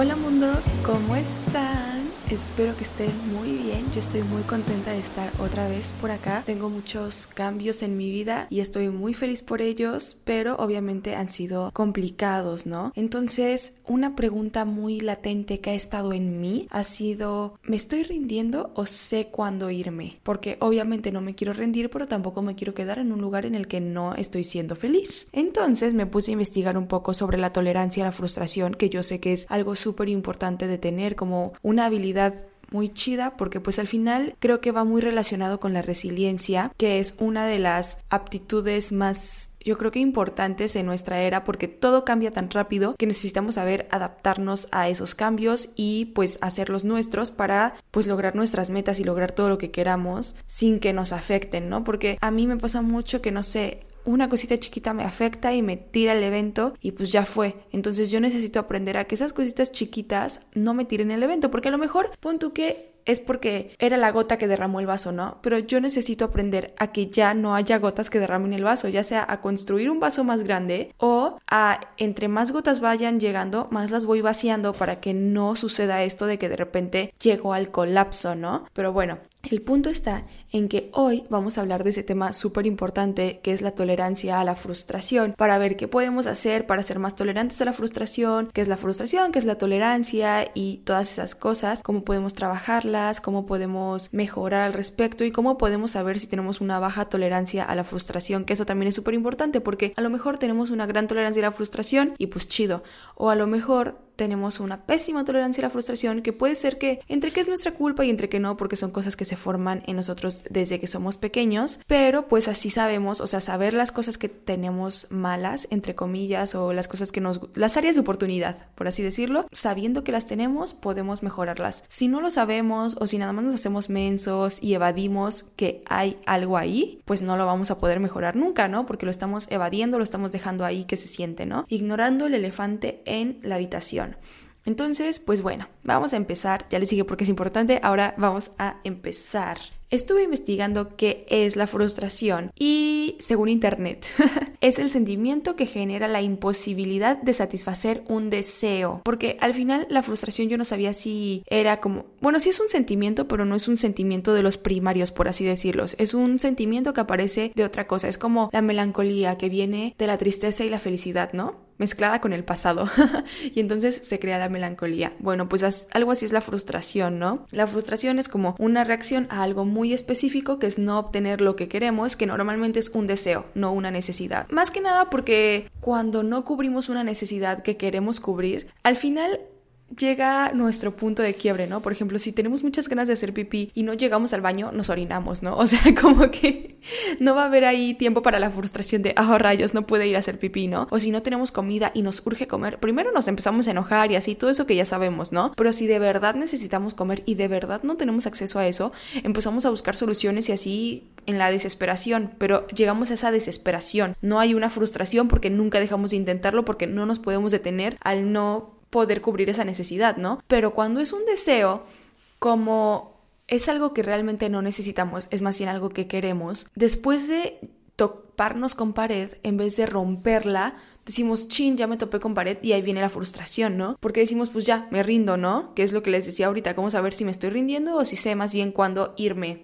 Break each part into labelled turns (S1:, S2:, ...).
S1: Hola mundo, ¿cómo están? Espero que estén muy bien. Yo estoy muy contenta de estar otra vez por acá. Tengo muchos cambios en mi vida y estoy muy feliz por ellos, pero obviamente han sido complicados, ¿no? Entonces, una pregunta muy latente que ha estado en mí ha sido, ¿me estoy rindiendo o sé cuándo irme? Porque obviamente no me quiero rendir, pero tampoco me quiero quedar en un lugar en el que no estoy siendo feliz. Entonces me puse a investigar un poco sobre la tolerancia a la frustración, que yo sé que es algo súper importante de tener como una habilidad muy chida porque pues al final creo que va muy relacionado con la resiliencia, que es una de las aptitudes más yo creo que importantes en nuestra era porque todo cambia tan rápido que necesitamos saber adaptarnos a esos cambios y pues hacerlos nuestros para pues lograr nuestras metas y lograr todo lo que queramos sin que nos afecten, ¿no? Porque a mí me pasa mucho que no sé, una cosita chiquita me afecta y me tira el evento y pues ya fue. Entonces yo necesito aprender a que esas cositas chiquitas no me tiren el evento, porque a lo mejor pon tú que es porque era la gota que derramó el vaso, ¿no? Pero yo necesito aprender a que ya no haya gotas que derramen el vaso, ya sea a construir un vaso más grande o a entre más gotas vayan llegando, más las voy vaciando para que no suceda esto de que de repente llego al colapso, ¿no? Pero bueno, el punto está en que hoy vamos a hablar de ese tema súper importante que es la tolerancia a la frustración, para ver qué podemos hacer para ser más tolerantes a la frustración, qué es la frustración, qué es la tolerancia y todas esas cosas, cómo podemos trabajarla cómo podemos mejorar al respecto y cómo podemos saber si tenemos una baja tolerancia a la frustración, que eso también es súper importante porque a lo mejor tenemos una gran tolerancia a la frustración y pues chido, o a lo mejor tenemos una pésima tolerancia a la frustración que puede ser que entre que es nuestra culpa y entre que no, porque son cosas que se forman en nosotros desde que somos pequeños, pero pues así sabemos, o sea, saber las cosas que tenemos malas, entre comillas, o las cosas que nos, las áreas de oportunidad, por así decirlo, sabiendo que las tenemos, podemos mejorarlas. Si no lo sabemos o si nada más nos hacemos mensos y evadimos que hay algo ahí, pues no lo vamos a poder mejorar nunca, ¿no? Porque lo estamos evadiendo, lo estamos dejando ahí que se siente, ¿no? Ignorando el elefante en la habitación. Entonces, pues bueno, vamos a empezar. Ya les dije porque es importante. Ahora vamos a empezar. Estuve investigando qué es la frustración y, según Internet, es el sentimiento que genera la imposibilidad de satisfacer un deseo. Porque al final la frustración yo no sabía si era como, bueno, sí es un sentimiento, pero no es un sentimiento de los primarios, por así decirlos. Es un sentimiento que aparece de otra cosa. Es como la melancolía que viene de la tristeza y la felicidad, ¿no? Mezclada con el pasado y entonces se crea la melancolía. Bueno, pues algo así es la frustración, ¿no? La frustración es como una reacción a algo muy específico que es no obtener lo que queremos, que normalmente es un deseo, no una necesidad. Más que nada porque cuando no cubrimos una necesidad que queremos cubrir, al final llega nuestro punto de quiebre, ¿no? Por ejemplo, si tenemos muchas ganas de hacer pipí y no llegamos al baño, nos orinamos, ¿no? O sea, como que no va a haber ahí tiempo para la frustración de, ah, rayos, no puede ir a hacer pipí, ¿no? O si no tenemos comida y nos urge comer, primero nos empezamos a enojar y así, todo eso que ya sabemos, ¿no? Pero si de verdad necesitamos comer y de verdad no tenemos acceso a eso, empezamos a buscar soluciones y así en la desesperación, pero llegamos a esa desesperación. No hay una frustración porque nunca dejamos de intentarlo, porque no nos podemos detener al no poder cubrir esa necesidad, ¿no? Pero cuando es un deseo, como es algo que realmente no necesitamos, es más bien algo que queremos, después de toparnos con pared, en vez de romperla, decimos, chin, ya me topé con pared y ahí viene la frustración, ¿no? Porque decimos, pues ya, me rindo, ¿no? Que es lo que les decía ahorita, cómo saber si me estoy rindiendo o si sé más bien cuándo irme.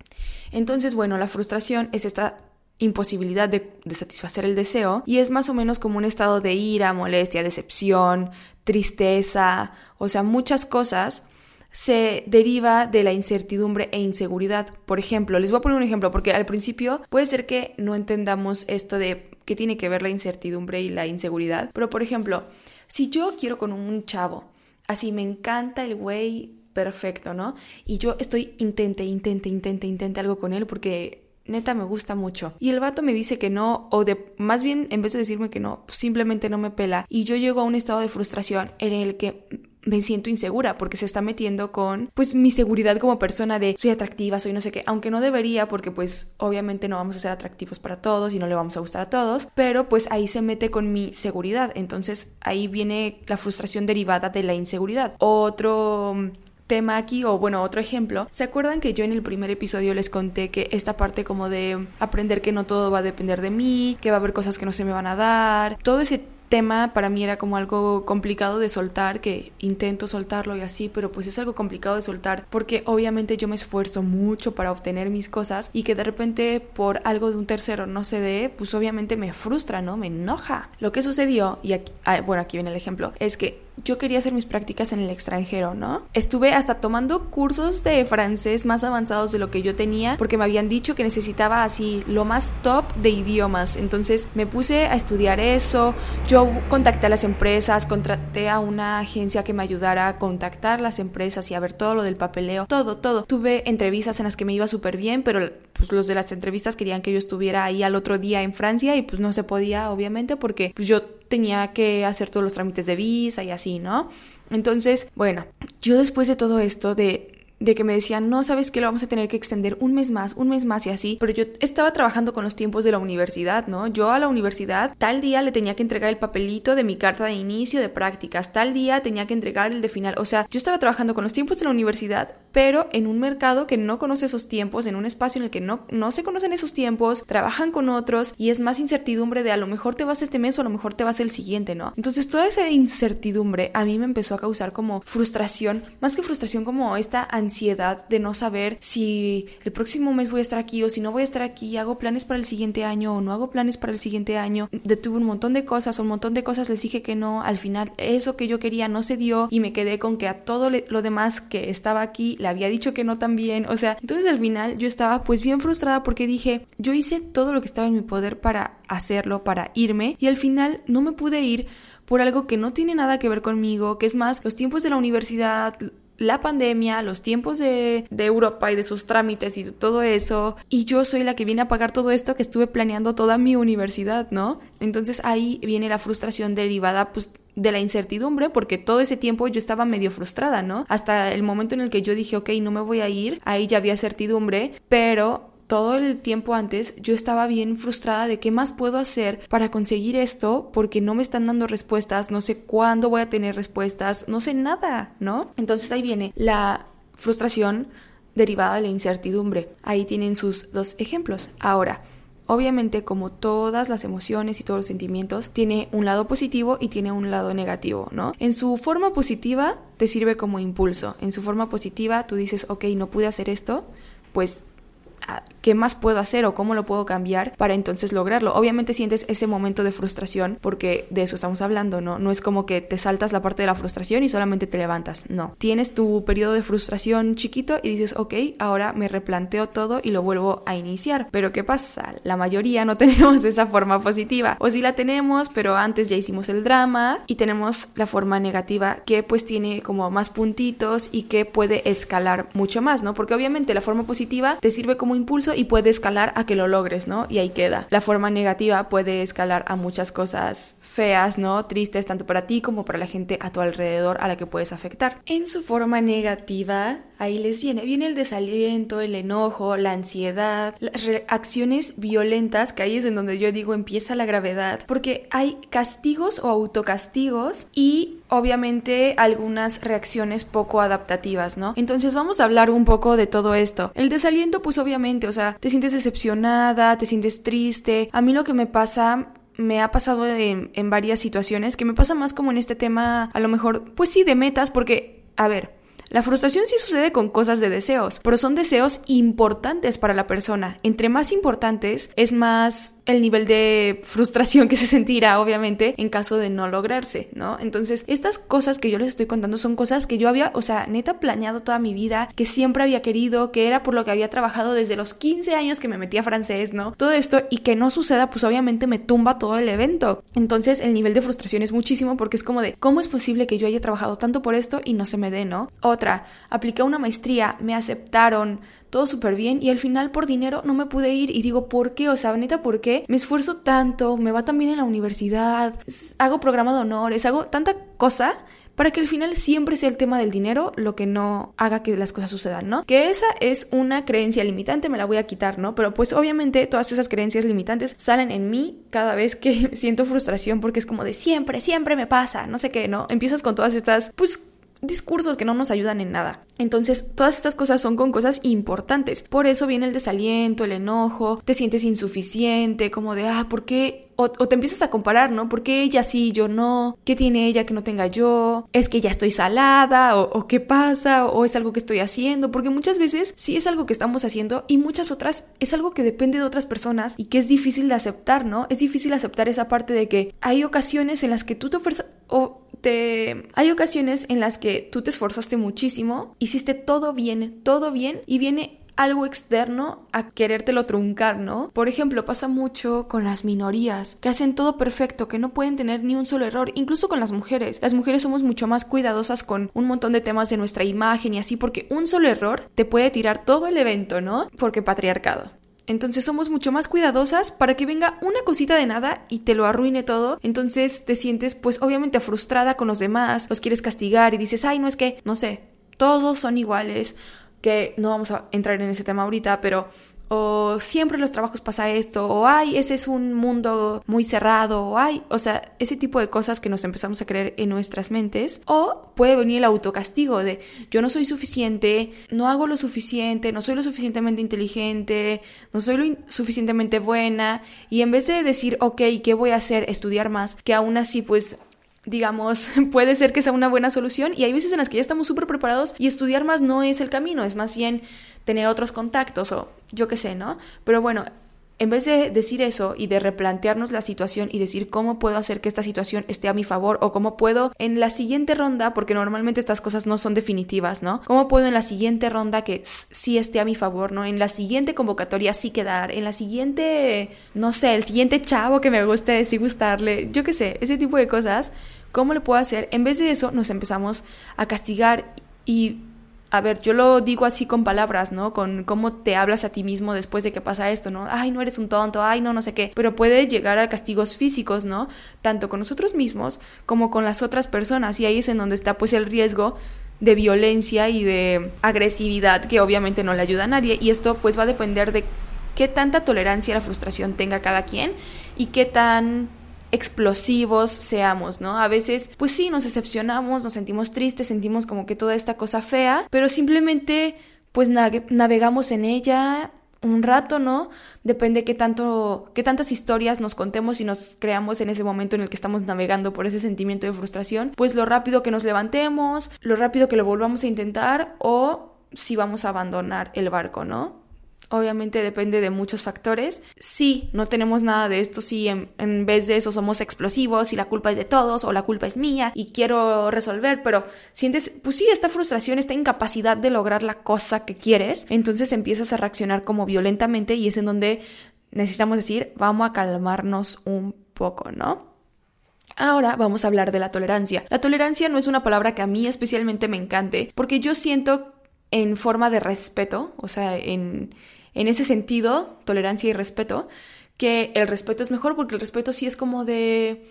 S1: Entonces, bueno, la frustración es esta imposibilidad de, satisfacer el deseo y es más o menos como un estado de ira, molestia, decepción, tristeza, o sea, muchas cosas se deriva de la incertidumbre e inseguridad. Por ejemplo, les voy a poner un ejemplo porque al principio puede ser que no entendamos esto de qué tiene que ver la incertidumbre y la inseguridad, pero por ejemplo, si yo quiero con un chavo, así me encanta el güey perfecto, ¿no? Y yo estoy intente, intente, intente, intente algo con él porque neta me gusta mucho. Y el vato me dice que no, o de más bien en vez de decirme que no, pues simplemente no me pela. Y yo llego a un estado de frustración en el que me siento insegura porque se está metiendo con pues mi seguridad como persona de soy atractiva, soy no sé qué, aunque no debería porque pues obviamente no vamos a ser atractivos para todos y no le vamos a gustar a todos, pero pues ahí se mete con mi seguridad, entonces ahí viene la frustración derivada de la inseguridad. Otro tema aquí, o bueno, otro ejemplo, ¿se acuerdan que yo en el primer episodio les conté que esta parte como de aprender que no todo va a depender de mí, que va a haber cosas que no se me van a dar, todo ese tema para mí era como algo complicado de soltar, que intento soltarlo y así, pero pues es algo complicado de soltar porque obviamente yo me esfuerzo mucho para obtener mis cosas y que de repente por algo de un tercero no se dé, pues obviamente me frustra, ¿no? Me enoja. Lo que sucedió, y aquí, ah, bueno, aquí viene el ejemplo, es que yo quería hacer mis prácticas en el extranjero, ¿no? Estuve hasta tomando cursos de francés más avanzados de lo que yo tenía porque me habían dicho que necesitaba así lo más top de idiomas. Entonces me puse a estudiar eso. Yo contacté a las empresas, contraté a una agencia que me ayudara a contactar las empresas y a ver todo lo del papeleo, todo, todo. Tuve entrevistas en las que me iba súper bien, pero pues los de las entrevistas querían que yo estuviera ahí al otro día en Francia y pues no se podía, obviamente, porque pues yo tenía que hacer todos los trámites de visa y así, ¿no? Entonces, bueno, yo después de todo esto, de de que me decían, no, sabes que lo vamos a tener que extender un mes más, un mes más y así, pero yo estaba trabajando con los tiempos de la universidad, ¿no? Yo a la universidad tal día le tenía que entregar el papelito de mi carta de inicio de prácticas, tal día tenía que entregar el de final, o sea, yo estaba trabajando con los tiempos de la universidad, pero en un mercado que no conoce esos tiempos, en un espacio en el que no, no se conocen esos tiempos, trabajan con otros y es más incertidumbre de a lo mejor te vas este mes o a lo mejor te vas el siguiente, ¿no? Entonces toda esa incertidumbre a mí me empezó a causar como frustración, más que frustración como esta ansiedad de no saber si el próximo mes voy a estar aquí o si no voy a estar aquí, hago planes para el siguiente año o no hago planes para el siguiente año. Detuve un montón de cosas, un montón de cosas les dije que no, al final eso que yo quería no se dio y me quedé con que a todo lo demás que estaba aquí le había dicho que no también, o sea, entonces al final yo estaba pues bien frustrada porque dije, yo hice todo lo que estaba en mi poder para hacerlo, para irme y al final no me pude ir por algo que no tiene nada que ver conmigo, que es más los tiempos de la universidad, la pandemia, los tiempos de, Europa y de sus trámites y todo eso, y yo soy la que viene a pagar todo esto que estuve planeando toda mi universidad, ¿no? Entonces ahí viene la frustración derivada pues de la incertidumbre porque todo ese tiempo yo estaba medio frustrada, ¿no? Hasta el momento en el que yo dije, ok, no me voy a ir, ahí ya había certidumbre, pero todo el tiempo antes yo estaba bien frustrada de qué más puedo hacer para conseguir esto porque no me están dando respuestas, no sé cuándo voy a tener respuestas, no sé nada, ¿no? Entonces ahí viene la frustración derivada de la incertidumbre. Ahí tienen sus dos ejemplos. Ahora, Obviamente, como todas las emociones y todos los sentimientos, tiene un lado positivo y tiene un lado negativo, ¿no? En su forma positiva te sirve como impulso. En su forma positiva tú dices, ok, no pude hacer esto, pues qué más puedo hacer o cómo lo puedo cambiar para entonces lograrlo. Obviamente sientes ese momento de frustración porque de eso estamos hablando, ¿no? No es como que te saltas la parte de la frustración y solamente te levantas, no. Tienes tu periodo de frustración chiquito y dices, ok, ahora me replanteo todo y lo vuelvo a iniciar. Pero ¿qué pasa? La mayoría no tenemos esa forma positiva. O sí la tenemos, pero antes ya hicimos el drama y tenemos la forma negativa que pues tiene como más puntitos y que puede escalar mucho más, ¿no? Porque obviamente la forma positiva te sirve como impulso y puede escalar a que lo logres, ¿no? Y ahí queda. La forma negativa puede escalar a muchas cosas feas, ¿no? Tristes tanto para ti como para la gente a tu alrededor a la que puedes afectar. En su forma negativa, ahí les viene, viene el desaliento, el enojo, la ansiedad, las reacciones violentas, que ahí es en donde yo digo empieza la gravedad, porque hay castigos o autocastigos y obviamente algunas reacciones poco adaptativas, ¿no? Entonces vamos a hablar un poco de todo esto. El desaliento, pues obviamente, o sea, te sientes decepcionada, te sientes triste. A mí lo que me pasa me ha pasado en, en, varias situaciones, que me pasa más como en este tema, a lo mejor, pues sí, de metas, porque, a ver, la frustración sí sucede con cosas de deseos, pero son deseos importantes para la persona. Entre más importantes es más el nivel de frustración que se sentirá, obviamente, en caso de no lograrse, ¿no? Entonces, estas cosas que yo les estoy contando son cosas que yo había, o sea, neta planeado toda mi vida, que siempre había querido, que era por lo que había trabajado desde los 15 años que me metí a francés, ¿no? Todo esto y que no suceda, pues obviamente me tumba todo el evento. Entonces, el nivel de frustración es muchísimo porque es como de, ¿cómo es posible que yo haya trabajado tanto por esto y no se me dé, ¿no? Otra, apliqué una maestría, me aceptaron, todo súper bien y al final por dinero no me pude ir y digo, ¿por qué? O sea, neta, ¿por qué? Me esfuerzo tanto, me va tan bien en la universidad, hago programa de honores, hago tanta cosa para que al final siempre sea el tema del dinero lo que no haga que las cosas sucedan, ¿no? Que esa es una creencia limitante, me la voy a quitar, ¿no? Pero pues obviamente todas esas creencias limitantes salen en mí cada vez que siento frustración porque es como de siempre, siempre me pasa, no sé qué, ¿no? Empiezas con todas estas, pues discursos que no nos ayudan en nada. Entonces, todas estas cosas son con cosas importantes. Por eso viene el desaliento, el enojo, te sientes insuficiente, como de, ah, ¿por qué o, te empiezas a comparar, ¿no? ¿Por qué ella sí, yo no? ¿Qué tiene ella que no tenga yo? ¿Es que ya estoy salada? ¿O, o qué pasa? ¿O es algo que estoy haciendo? Porque muchas veces sí es algo que estamos haciendo y muchas otras es algo que depende de otras personas y que es difícil de aceptar, ¿no? Es difícil aceptar esa parte de que hay ocasiones en las que tú te ofreces te... Hay ocasiones en las que tú te esforzaste muchísimo, hiciste todo bien, todo bien y viene algo externo a querértelo truncar, ¿no? Por ejemplo, pasa mucho con las minorías, que hacen todo perfecto, que no pueden tener ni un solo error, incluso con las mujeres. Las mujeres somos mucho más cuidadosas con un montón de temas de nuestra imagen y así, porque un solo error te puede tirar todo el evento, ¿no? Porque patriarcado. Entonces somos mucho más cuidadosas para que venga una cosita de nada y te lo arruine todo. Entonces te sientes pues obviamente frustrada con los demás, los quieres castigar y dices, ay, no es que, no sé, todos son iguales que no vamos a entrar en ese tema ahorita, pero o siempre en los trabajos pasa esto, o ay, ese es un mundo muy cerrado, o ay, o sea, ese tipo de cosas que nos empezamos a creer en nuestras mentes, o puede venir el autocastigo de yo no soy suficiente, no hago lo suficiente, no soy lo suficientemente inteligente, no soy lo suficientemente buena, y en vez de decir, ok, ¿qué voy a hacer? Estudiar más, que aún así pues digamos, puede ser que sea una buena solución y hay veces en las que ya estamos súper preparados y estudiar más no es el camino, es más bien tener otros contactos o yo qué sé, ¿no? Pero bueno, en vez de decir eso y de replantearnos la situación y decir cómo puedo hacer que esta situación esté a mi favor o cómo puedo en la siguiente ronda, porque normalmente estas cosas no son definitivas, ¿no? ¿Cómo puedo en la siguiente ronda que sí esté a mi favor, ¿no? En la siguiente convocatoria sí quedar, en la siguiente, no sé, el siguiente chavo que me guste, sí gustarle, yo qué sé, ese tipo de cosas, ¿cómo le puedo hacer? En vez de eso nos empezamos a castigar y a ver, yo lo digo así con palabras, ¿no? Con cómo te hablas a ti mismo después de que pasa esto, ¿no? Ay, no eres un tonto, ay, no, no sé qué. Pero puede llegar a castigos físicos, ¿no? Tanto con nosotros mismos como con las otras personas. Y ahí es en donde está pues el riesgo de violencia y de agresividad que obviamente no le ayuda a nadie. Y esto pues va a depender de qué tanta tolerancia a la frustración tenga cada quien y qué tan explosivos seamos, ¿no? A veces, pues sí, nos decepcionamos, nos sentimos tristes, sentimos como que toda esta cosa fea, pero simplemente, pues navegamos en ella un rato, ¿no? Depende qué tanto, qué tantas historias nos contemos y nos creamos en ese momento en el que estamos navegando por ese sentimiento de frustración, pues lo rápido que nos levantemos, lo rápido que lo volvamos a intentar o si vamos a abandonar el barco, ¿no? Obviamente depende de muchos factores. Si no tenemos nada de esto, si en, vez de eso somos explosivos y la culpa es de todos o la culpa es mía y quiero resolver, pero sientes, pues sí, esta frustración, esta incapacidad de lograr la cosa que quieres, entonces empiezas a reaccionar como violentamente y es en donde necesitamos decir, vamos a calmarnos un poco, ¿no? Ahora vamos a hablar de la tolerancia. La tolerancia no es una palabra que a mí especialmente me encante, porque yo siento en forma de respeto, o sea, en, en ese sentido, tolerancia y respeto, que el respeto es mejor porque el respeto sí es como de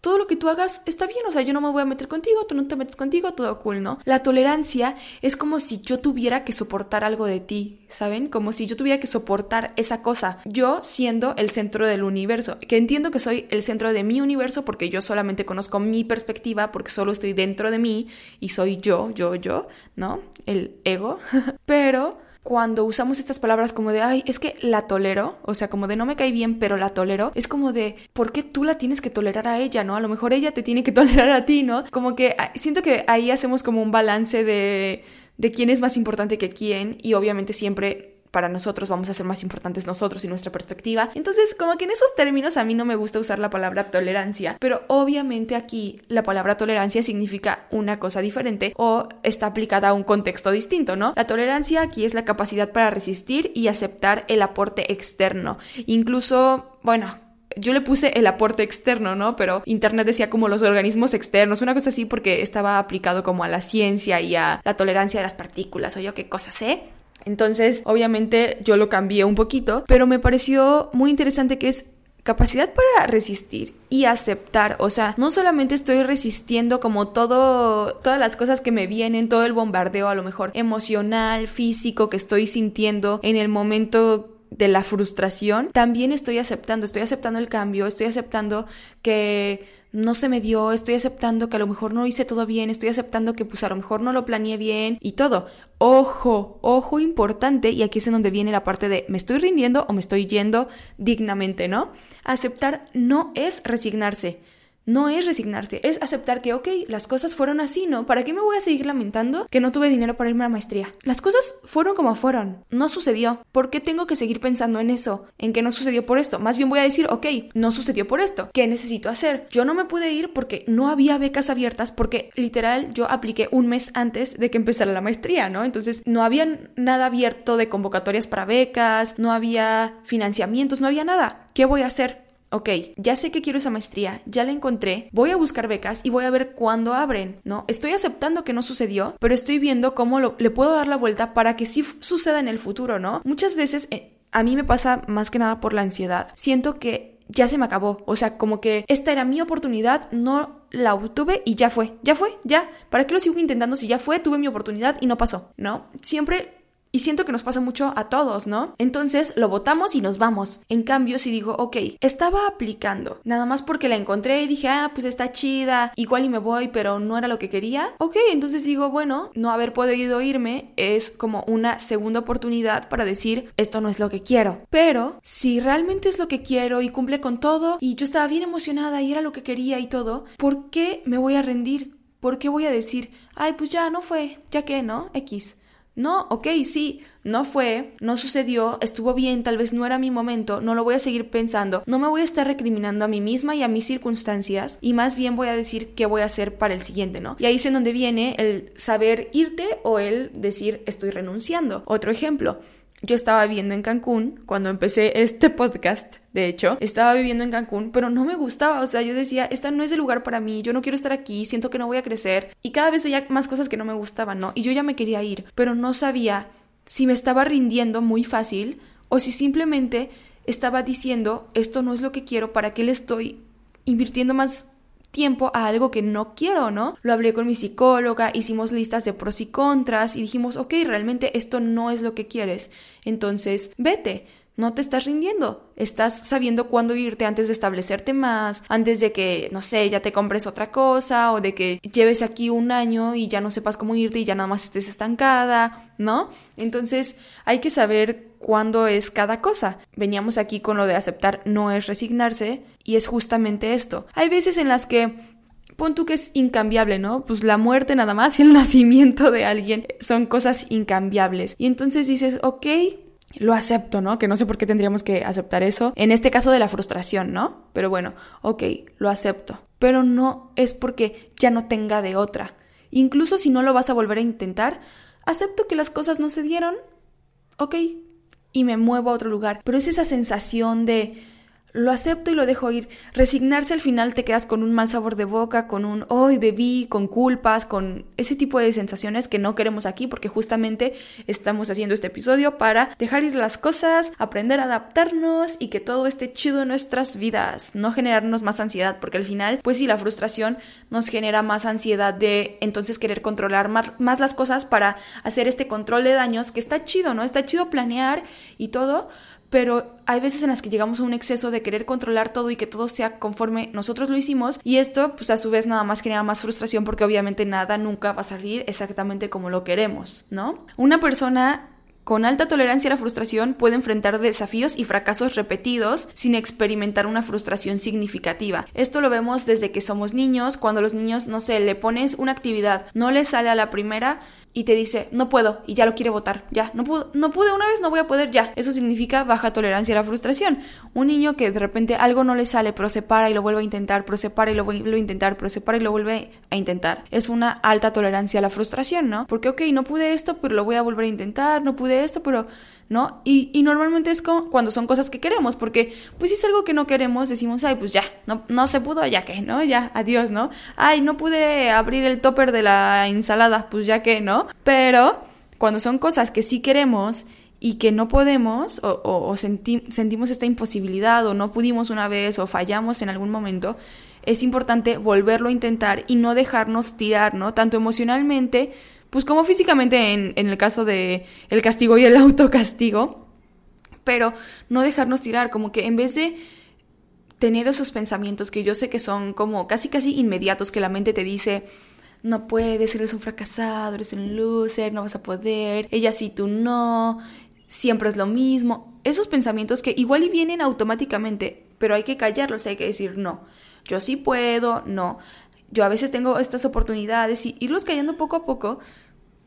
S1: todo lo que tú hagas está bien, o sea, yo no me voy a meter contigo, tú no te metes contigo, todo cool, ¿no? La tolerancia es como si yo tuviera que soportar algo de ti, ¿saben? Como si yo tuviera que soportar esa cosa, yo siendo el centro del universo, que entiendo que soy el centro de mi universo porque yo solamente conozco mi perspectiva, porque solo estoy dentro de mí y soy yo, yo, yo, ¿no? El ego, pero cuando usamos estas palabras como de, ay, es que la tolero, o sea, como de no me cae bien, pero la tolero, es como de, ¿por qué tú la tienes que tolerar a ella, no? A lo mejor ella te tiene que tolerar a ti, ¿no? Como que ah, siento que ahí hacemos como un balance de, de quién es más importante que quién y obviamente siempre para nosotros vamos a ser más importantes nosotros y nuestra perspectiva. Entonces, como que en esos términos a mí no me gusta usar la palabra tolerancia, pero obviamente aquí la palabra tolerancia significa una cosa diferente o está aplicada a un contexto distinto, ¿no? La tolerancia aquí es la capacidad para resistir y aceptar el aporte externo. Incluso, bueno, yo le puse el aporte externo, ¿no? Pero Internet decía como los organismos externos, una cosa así porque estaba aplicado como a la ciencia y a la tolerancia de las partículas o yo qué cosas, ¿eh? Entonces, obviamente yo lo cambié un poquito, pero me pareció muy interesante que es capacidad para resistir y aceptar, o sea, no solamente estoy resistiendo como todo todas las cosas que me vienen, todo el bombardeo a lo mejor emocional, físico que estoy sintiendo en el momento de la frustración, también estoy aceptando, estoy aceptando el cambio, estoy aceptando que no se me dio, estoy aceptando que a lo mejor no hice todo bien, estoy aceptando que pues a lo mejor no lo planeé bien y todo. Ojo, ojo importante, y aquí es en donde viene la parte de me estoy rindiendo o me estoy yendo dignamente, ¿no? Aceptar no es resignarse no es resignarse, es aceptar que, ok, las cosas fueron así, ¿no? ¿Para qué me voy a seguir lamentando que no tuve dinero para irme a la maestría? Las cosas fueron como fueron, no sucedió. ¿Por qué tengo que seguir pensando en eso? En que no sucedió por esto. Más bien voy a decir, ok, no sucedió por esto. ¿Qué necesito hacer? Yo no me pude ir porque no había becas abiertas, porque literal yo apliqué un mes antes de que empezara la maestría, ¿no? Entonces no había nada abierto de convocatorias para becas, no había financiamientos, no había nada. ¿Qué voy a hacer? Ok, ya sé que quiero esa maestría, ya la encontré, voy a buscar becas y voy a ver cuándo abren, ¿no? Estoy aceptando que no sucedió, pero estoy viendo cómo le puedo dar la vuelta para que sí suceda en el futuro, ¿no? Muchas veces eh, a mí me pasa más que nada por la ansiedad. Siento que ya se me acabó, o sea, como que esta era mi oportunidad, no la obtuve y ya fue, ya fue, ya. ¿Para qué lo sigo intentando si ya fue, tuve mi oportunidad y no pasó, ¿no? Siempre y siento que nos pasa mucho a todos, ¿no? Entonces lo votamos y nos vamos. En cambio, si digo, ok, estaba aplicando, nada más porque la encontré y dije, ah, pues está chida, igual y me voy, pero no era lo que quería, ok, entonces digo, bueno, no haber podido irme es como una segunda oportunidad para decir, esto no es lo que quiero. Pero si realmente es lo que quiero y cumple con todo y yo estaba bien emocionada y era lo que quería y todo, ¿por qué me voy a rendir? ¿Por qué voy a decir, ay, pues ya no fue, ya que, ¿no? X. No, ok, sí, no fue, no sucedió, estuvo bien, tal vez no era mi momento, no lo voy a seguir pensando, no me voy a estar recriminando a mí misma y a mis circunstancias y más bien voy a decir qué voy a hacer para el siguiente, ¿no? Y ahí es en donde viene el saber irte o el decir estoy renunciando. Otro ejemplo, yo estaba viviendo en Cancún cuando empecé este podcast, de hecho, estaba viviendo en Cancún, pero no me gustaba, o sea, yo decía, esta no es el lugar para mí, yo no quiero estar aquí, siento que no voy a crecer y cada vez veía más cosas que no me gustaban, ¿no? Y yo ya me quería ir, pero no sabía si me estaba rindiendo muy fácil o si simplemente estaba diciendo, esto no es lo que quiero, ¿para qué le estoy invirtiendo más tiempo a algo que no quiero, ¿no? Lo hablé con mi psicóloga, hicimos listas de pros y contras y dijimos, ok, realmente esto no es lo que quieres, entonces vete. No te estás rindiendo, estás sabiendo cuándo irte antes de establecerte más, antes de que, no sé, ya te compres otra cosa o de que lleves aquí un año y ya no sepas cómo irte y ya nada más estés estancada, ¿no? Entonces hay que saber cuándo es cada cosa. Veníamos aquí con lo de aceptar no es resignarse y es justamente esto. Hay veces en las que pon tú que es incambiable, ¿no? Pues la muerte nada más y el nacimiento de alguien son cosas incambiables. Y entonces dices, ok, lo acepto, ¿no? Que no sé por qué tendríamos que aceptar eso. En este caso de la frustración, ¿no? Pero bueno, ok, lo acepto. Pero no es porque ya no tenga de otra. Incluso si no lo vas a volver a intentar, acepto que las cosas no se dieron. Ok, y me muevo a otro lugar. Pero es esa sensación de lo acepto y lo dejo ir. Resignarse al final te quedas con un mal sabor de boca, con un hoy debí, con culpas, con ese tipo de sensaciones que no queremos aquí porque justamente estamos haciendo este episodio para dejar ir las cosas, aprender a adaptarnos y que todo esté chido en nuestras vidas, no generarnos más ansiedad porque al final, pues sí, la frustración nos genera más ansiedad de entonces querer controlar más las cosas para hacer este control de daños que está chido, ¿no? Está chido planear y todo, pero hay veces en las que llegamos a un exceso de querer controlar todo y que todo sea conforme nosotros lo hicimos y esto pues a su vez nada más genera más frustración porque obviamente nada nunca va a salir exactamente como lo queremos, ¿no? Una persona con alta tolerancia a la frustración puede enfrentar desafíos y fracasos repetidos sin experimentar una frustración significativa. Esto lo vemos desde que somos niños, cuando los niños, no sé, le pones una actividad, no le sale a la primera, y te dice, no puedo, y ya lo quiere votar, ya, no, pude, no pude una vez, no voy a poder, ya. Eso significa baja tolerancia a la frustración. Un niño que de repente algo no le sale, pero se para y lo vuelve a intentar, pero se para y lo vuelve a intentar, pero se para y lo vuelve a intentar. Es una alta tolerancia a la frustración, ¿no? Porque, ok, no pude esto, pero lo voy a volver a intentar, no pude esto, pero ¿no? Y, y, normalmente es como cuando son cosas que queremos, porque pues si es algo que no queremos, decimos, ay, pues ya, no, no se pudo, ya que, ¿no? Ya, adiós, ¿no? Ay, no pude abrir el topper de la ensalada, pues ya que, ¿no? Pero cuando son cosas que sí queremos y que no podemos o, o, sentimos esta imposibilidad o no pudimos una vez o fallamos en algún momento, es importante volverlo a intentar y no dejarnos tirar, ¿no? Tanto emocionalmente pues como físicamente en, el caso de el castigo y el autocastigo. pero no dejarnos tirar, como que en vez de tener esos pensamientos que yo sé que son como casi casi inmediatos, que la mente te dice, no puedes, eres un fracasado, eres un loser, no vas a poder, ella sí, tú no, siempre es lo mismo. Esos pensamientos que igual y vienen automáticamente, pero hay que callarlos, hay que decir no. Yo sí puedo, no. Yo a veces tengo estas oportunidades y irlos callando poco a poco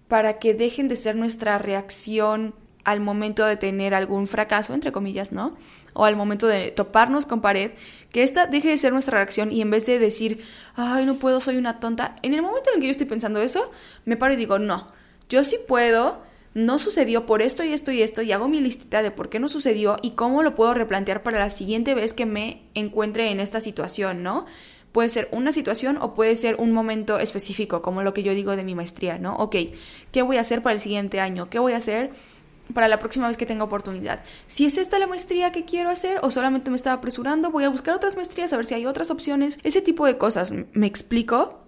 S1: para que dejen de ser nuestra reacción al momento de tener algún fracaso, entre comillas, ¿no? O al momento de toparnos con pared, que esta deje de ser nuestra reacción y en vez de decir, ay, no puedo, soy una tonta, en el momento en que yo estoy pensando eso, me paro y digo, no, yo sí puedo, no sucedió por esto y esto y esto, y hago mi listita de por qué no sucedió y cómo lo puedo replantear para la siguiente vez que me encuentre en esta situación, ¿no? Puede ser una situación o puede ser un momento específico, como lo que yo digo de mi maestría, ¿no? Ok, ¿qué voy a hacer para el siguiente año? ¿Qué voy a hacer? para la próxima vez que tenga oportunidad. Si es esta la maestría que quiero hacer o solamente me estaba apresurando, voy a buscar otras maestrías a ver si hay otras opciones. Ese tipo de cosas, ¿me explico?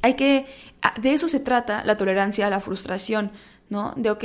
S1: Hay que, de eso se trata la tolerancia a la frustración. ¿no? De, ok,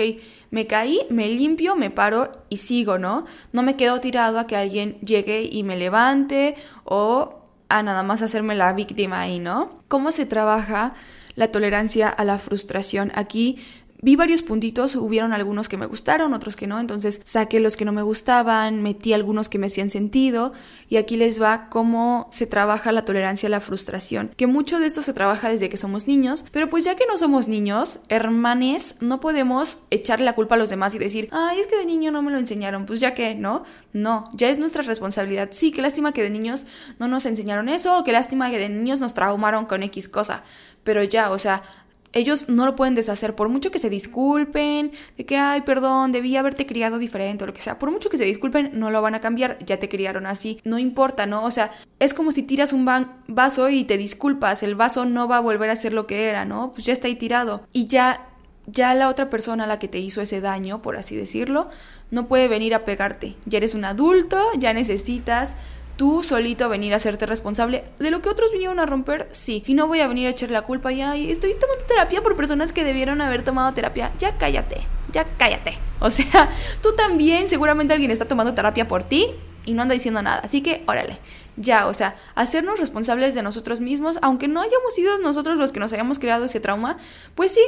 S1: me caí, me limpio, me paro y sigo, ¿no? No me quedo tirado a que alguien llegue y me levante o a nada más hacerme la víctima ahí, ¿no? ¿Cómo se trabaja la tolerancia a la frustración? Aquí Vi varios puntitos, hubieron algunos que me gustaron, otros que no, entonces saqué los que no me gustaban, metí algunos que me hacían sentido y aquí les va cómo se trabaja la tolerancia a la frustración, que mucho de esto se trabaja desde que somos niños, pero pues ya que no somos niños, hermanes, no podemos echarle la culpa a los demás y decir, ay, es que de niño no me lo enseñaron, pues ya que, ¿no? No, ya es nuestra responsabilidad. Sí, qué lástima que de niños no nos enseñaron eso, o qué lástima que de niños nos traumaron con X cosa, pero ya, o sea, ellos no lo pueden deshacer, por mucho que se disculpen, de que, ay, perdón, debí haberte criado diferente o lo que sea, por mucho que se disculpen, no lo van a cambiar, ya te criaron así, no importa, ¿no? O sea, es como si tiras un vaso y te disculpas, el vaso no va a volver a ser lo que era, ¿no? Pues ya está ahí tirado. Y ya, ya la otra persona, la que te hizo ese daño, por así decirlo, no puede venir a pegarte. Ya eres un adulto, ya necesitas tú solito venir a hacerte responsable de lo que otros vinieron a romper, sí. Y no voy a venir a echar la culpa y ay, estoy tomando terapia por personas que debieron haber tomado terapia. Ya cállate, ya cállate. O sea, tú también, seguramente alguien está tomando terapia por ti y no anda diciendo nada. Así que, órale, ya, o sea, hacernos responsables de nosotros mismos, aunque no hayamos sido nosotros los que nos hayamos creado ese trauma, pues sí,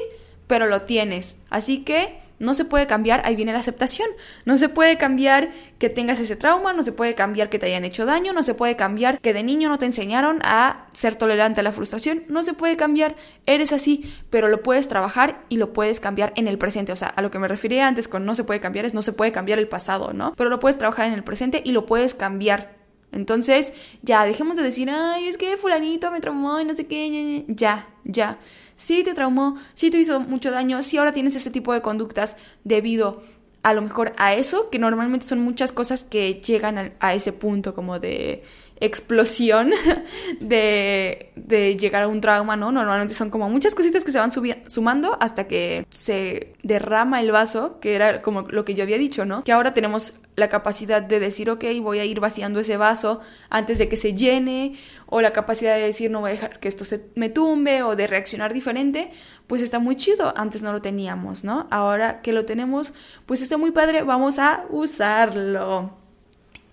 S1: pero lo tienes. Así que no se puede cambiar, ahí viene la aceptación. No se puede cambiar que tengas ese trauma, no se puede cambiar que te hayan hecho daño, no se puede cambiar que de niño no te enseñaron a ser tolerante a la frustración, no se puede cambiar, eres así, pero lo puedes trabajar y lo puedes cambiar en el presente. O sea, a lo que me refería antes con no se puede cambiar es no se puede cambiar el pasado, ¿no? Pero lo puedes trabajar en el presente y lo puedes cambiar. Entonces, ya, dejemos de decir, ay, es que fulanito me traumó y no sé qué, ya, ya sí te traumó, sí te hizo mucho daño, sí ahora tienes ese tipo de conductas debido a lo mejor a eso, que normalmente son muchas cosas que llegan a, ese punto como de explosión de, de, llegar a un trauma, ¿no? Normalmente son como muchas cositas que se van sumando hasta que se derrama el vaso, que era como lo que yo había dicho, ¿no? Que ahora tenemos la capacidad de decir, ok, voy a ir vaciando ese vaso antes de que se llene, o la capacidad de decir, no voy a dejar que esto se me tumbe, o de reaccionar diferente, pues está muy chido. Antes no lo teníamos, ¿no? Ahora que lo tenemos, pues está muy padre, vamos a usarlo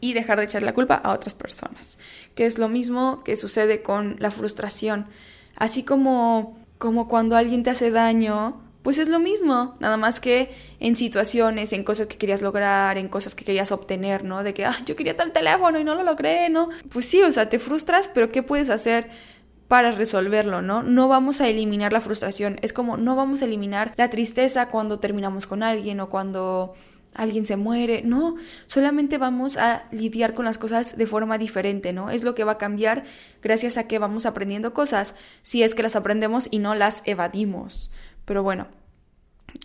S1: y dejar de echar la culpa a otras personas, que es lo mismo que sucede con la frustración. Así como, como cuando alguien te hace daño, pues es lo mismo, nada más que en situaciones, en cosas que querías lograr, en cosas que querías obtener, ¿no? De que, ah, yo quería tal teléfono y no lo logré, ¿no? Pues sí, o sea, te frustras, pero ¿qué puedes hacer? para resolverlo, ¿no? No vamos a eliminar la frustración, es como no vamos a eliminar la tristeza cuando terminamos con alguien o cuando alguien se muere, no, solamente vamos a lidiar con las cosas de forma diferente, ¿no? Es lo que va a cambiar gracias a que vamos aprendiendo cosas, si es que las aprendemos y no las evadimos. Pero bueno,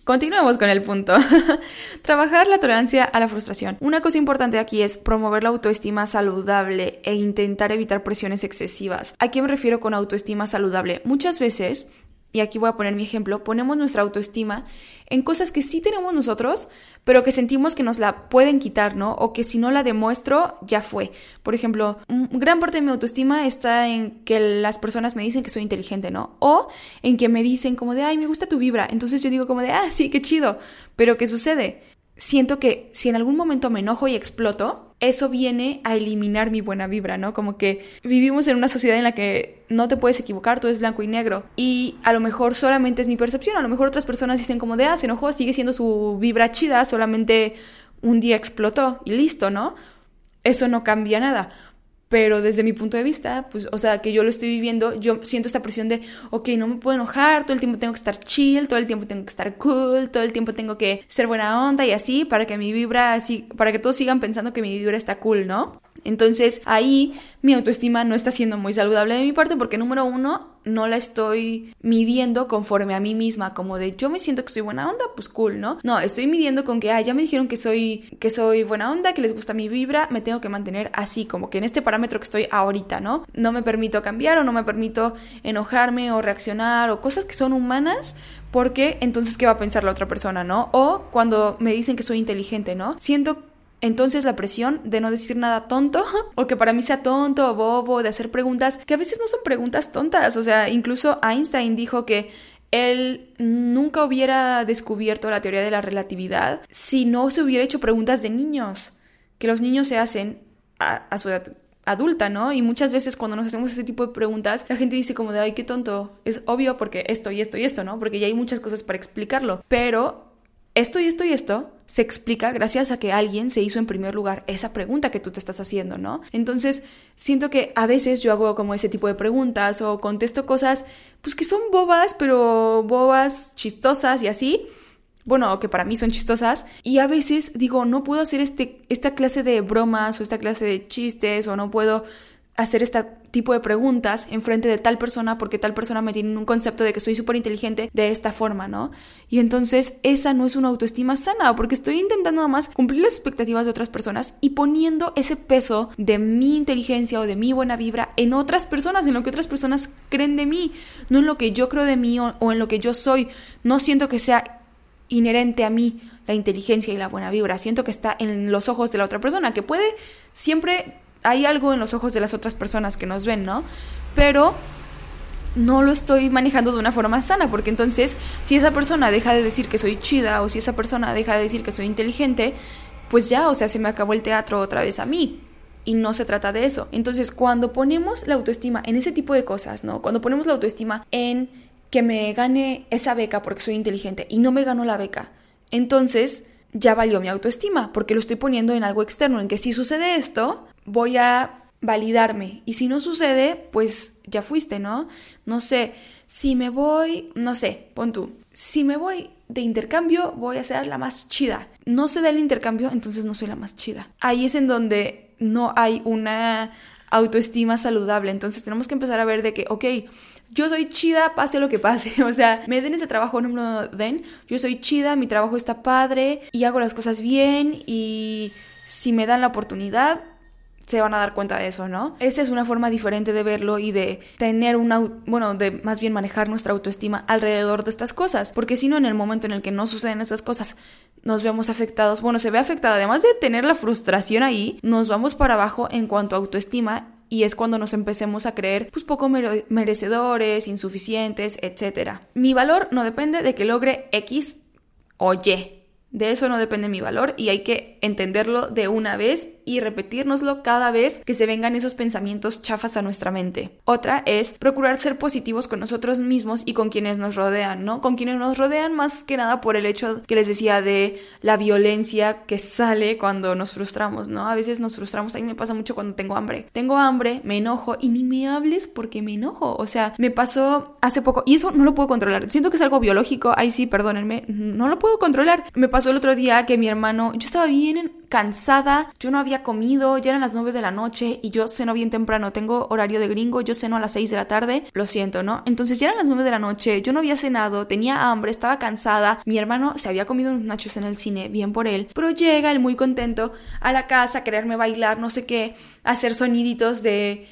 S1: Continuemos con el punto. Trabajar la tolerancia a la frustración. Una cosa importante aquí es promover la autoestima saludable e intentar evitar presiones excesivas. ¿A qué me refiero con autoestima saludable? Muchas veces y aquí voy a poner mi ejemplo, ponemos nuestra autoestima en cosas que sí tenemos nosotros, pero que sentimos que nos la pueden quitar, ¿no? O que si no la demuestro, ya fue. Por ejemplo, gran parte de mi autoestima está en que las personas me dicen que soy inteligente, ¿no? O en que me dicen como de, ay, me gusta tu vibra. Entonces yo digo como de, ah, sí, qué chido. Pero ¿qué sucede? Siento que si en algún momento me enojo y exploto, eso viene a eliminar mi buena vibra, ¿no? Como que vivimos en una sociedad en la que no te puedes equivocar, todo es blanco y negro. Y a lo mejor solamente es mi percepción, a lo mejor otras personas dicen como de, ah, se enojó, sigue siendo su vibra chida, solamente un día explotó y listo, ¿no? Eso no cambia nada pero desde mi punto de vista, pues, o sea, que yo lo estoy viviendo, yo siento esta presión de, ok, no me puedo enojar, todo el tiempo tengo que estar chill, todo el tiempo tengo que estar cool, todo el tiempo tengo que ser buena onda y así, para que mi vibra, así, para que todos sigan pensando que mi vibra está cool, ¿no? Entonces ahí mi autoestima no está siendo muy saludable de mi parte porque número uno, no la estoy midiendo conforme a mí misma, como de yo me siento que soy buena onda, pues cool, ¿no? No, estoy midiendo con que, ah, ya me dijeron que soy, que soy buena onda, que les gusta mi vibra, me tengo que mantener así, como que en este parámetro que estoy ahorita, ¿no? No me permito cambiar o no me permito enojarme o reaccionar o cosas que son humanas porque entonces qué va a pensar la otra persona, ¿no? O cuando me dicen que soy inteligente, ¿no? Siento entonces la presión de no decir nada tonto o que para mí sea tonto o bobo, de hacer preguntas que a veces no son preguntas tontas. O sea, incluso Einstein dijo que él nunca hubiera descubierto la teoría de la relatividad si no se hubiera hecho preguntas de niños, que los niños se hacen a, su edad adulta, ¿no? Y muchas veces cuando nos hacemos ese tipo de preguntas, la gente dice como de, ay, qué tonto. Es obvio porque esto y esto y esto, ¿no? Porque ya hay muchas cosas para explicarlo. Pero esto y esto y esto se explica gracias a que alguien se hizo en primer lugar esa pregunta que tú te estás haciendo, ¿no? Entonces, siento que a veces yo hago como ese tipo de preguntas o contesto cosas, pues que son bobas, pero bobas, chistosas y así. Bueno, que para mí son chistosas. Y a veces digo, no puedo hacer este, esta clase de bromas o esta clase de chistes o no puedo hacer este tipo de preguntas en frente de tal persona porque tal persona me tiene un concepto de que soy súper inteligente de esta forma, ¿no? Y entonces esa no es una autoestima sana porque estoy intentando nada más cumplir las expectativas de otras personas y poniendo ese peso de mi inteligencia o de mi buena vibra en otras personas, en lo que otras personas creen de mí, no en lo que yo creo de mí o, o en lo que yo soy. No siento que sea inherente a mí la inteligencia y la buena vibra, siento que está en los ojos de la otra persona, que puede siempre hay algo en los ojos de las otras personas que nos ven, ¿no? Pero no lo estoy manejando de una forma sana, porque entonces si esa persona deja de decir que soy chida o si esa persona deja de decir que soy inteligente, pues ya, o sea, se me acabó el teatro otra vez a mí. Y no se trata de eso. Entonces, cuando ponemos la autoestima en ese tipo de cosas, ¿no? Cuando ponemos la autoestima en que me gane esa beca porque soy inteligente y no me ganó la beca, entonces ya valió mi autoestima, porque lo estoy poniendo en algo externo, en que si sucede esto, voy a validarme. Y si no sucede, pues ya fuiste, ¿no? No sé, si me voy, no sé, pon tú, si me voy de intercambio, voy a ser la más chida. No se da el intercambio, entonces no soy la más chida. Ahí es en donde no hay una autoestima saludable. Entonces tenemos que empezar a ver de que, ok, yo soy chida, pase lo que pase. O sea, me den ese trabajo no me lo den. Yo soy chida, mi trabajo está padre y hago las cosas bien y si me dan la oportunidad, se van a dar cuenta de eso, ¿no? Esa es una forma diferente de verlo y de tener una, bueno, de más bien manejar nuestra autoestima alrededor de estas cosas, porque si no, en el momento en el que no suceden esas cosas, nos vemos afectados, bueno, se ve afectada, además de tener la frustración ahí, nos vamos para abajo en cuanto a autoestima y es cuando nos empecemos a creer pues poco merecedores, insuficientes, etc. Mi valor no depende de que logre X o Y. De eso no depende mi valor y hay que entenderlo de una vez y repetírnoslo cada vez que se vengan esos pensamientos chafas a nuestra mente. Otra es procurar ser positivos con nosotros mismos y con quienes nos rodean, ¿no? Con quienes nos rodean más que nada por el hecho que les decía de la violencia que sale cuando nos frustramos, ¿no? A veces nos frustramos, a mí me pasa mucho cuando tengo hambre. Tengo hambre, me enojo y ni me hables porque me enojo. O sea, me pasó hace poco y eso no lo puedo controlar. Siento que es algo biológico, ahí sí, perdónenme, no lo puedo controlar. Me pasó el otro día que mi hermano, yo estaba bien cansada, yo no había comido, ya eran las 9 de la noche y yo ceno bien temprano, tengo horario de gringo, yo ceno a las 6 de la tarde, lo siento, ¿no? Entonces ya eran las 9 de la noche, yo no había cenado, tenía hambre, estaba cansada, mi hermano se había comido unos nachos en el cine, bien por él, pero llega él muy contento a la casa a quererme bailar, no sé qué, hacer soniditos de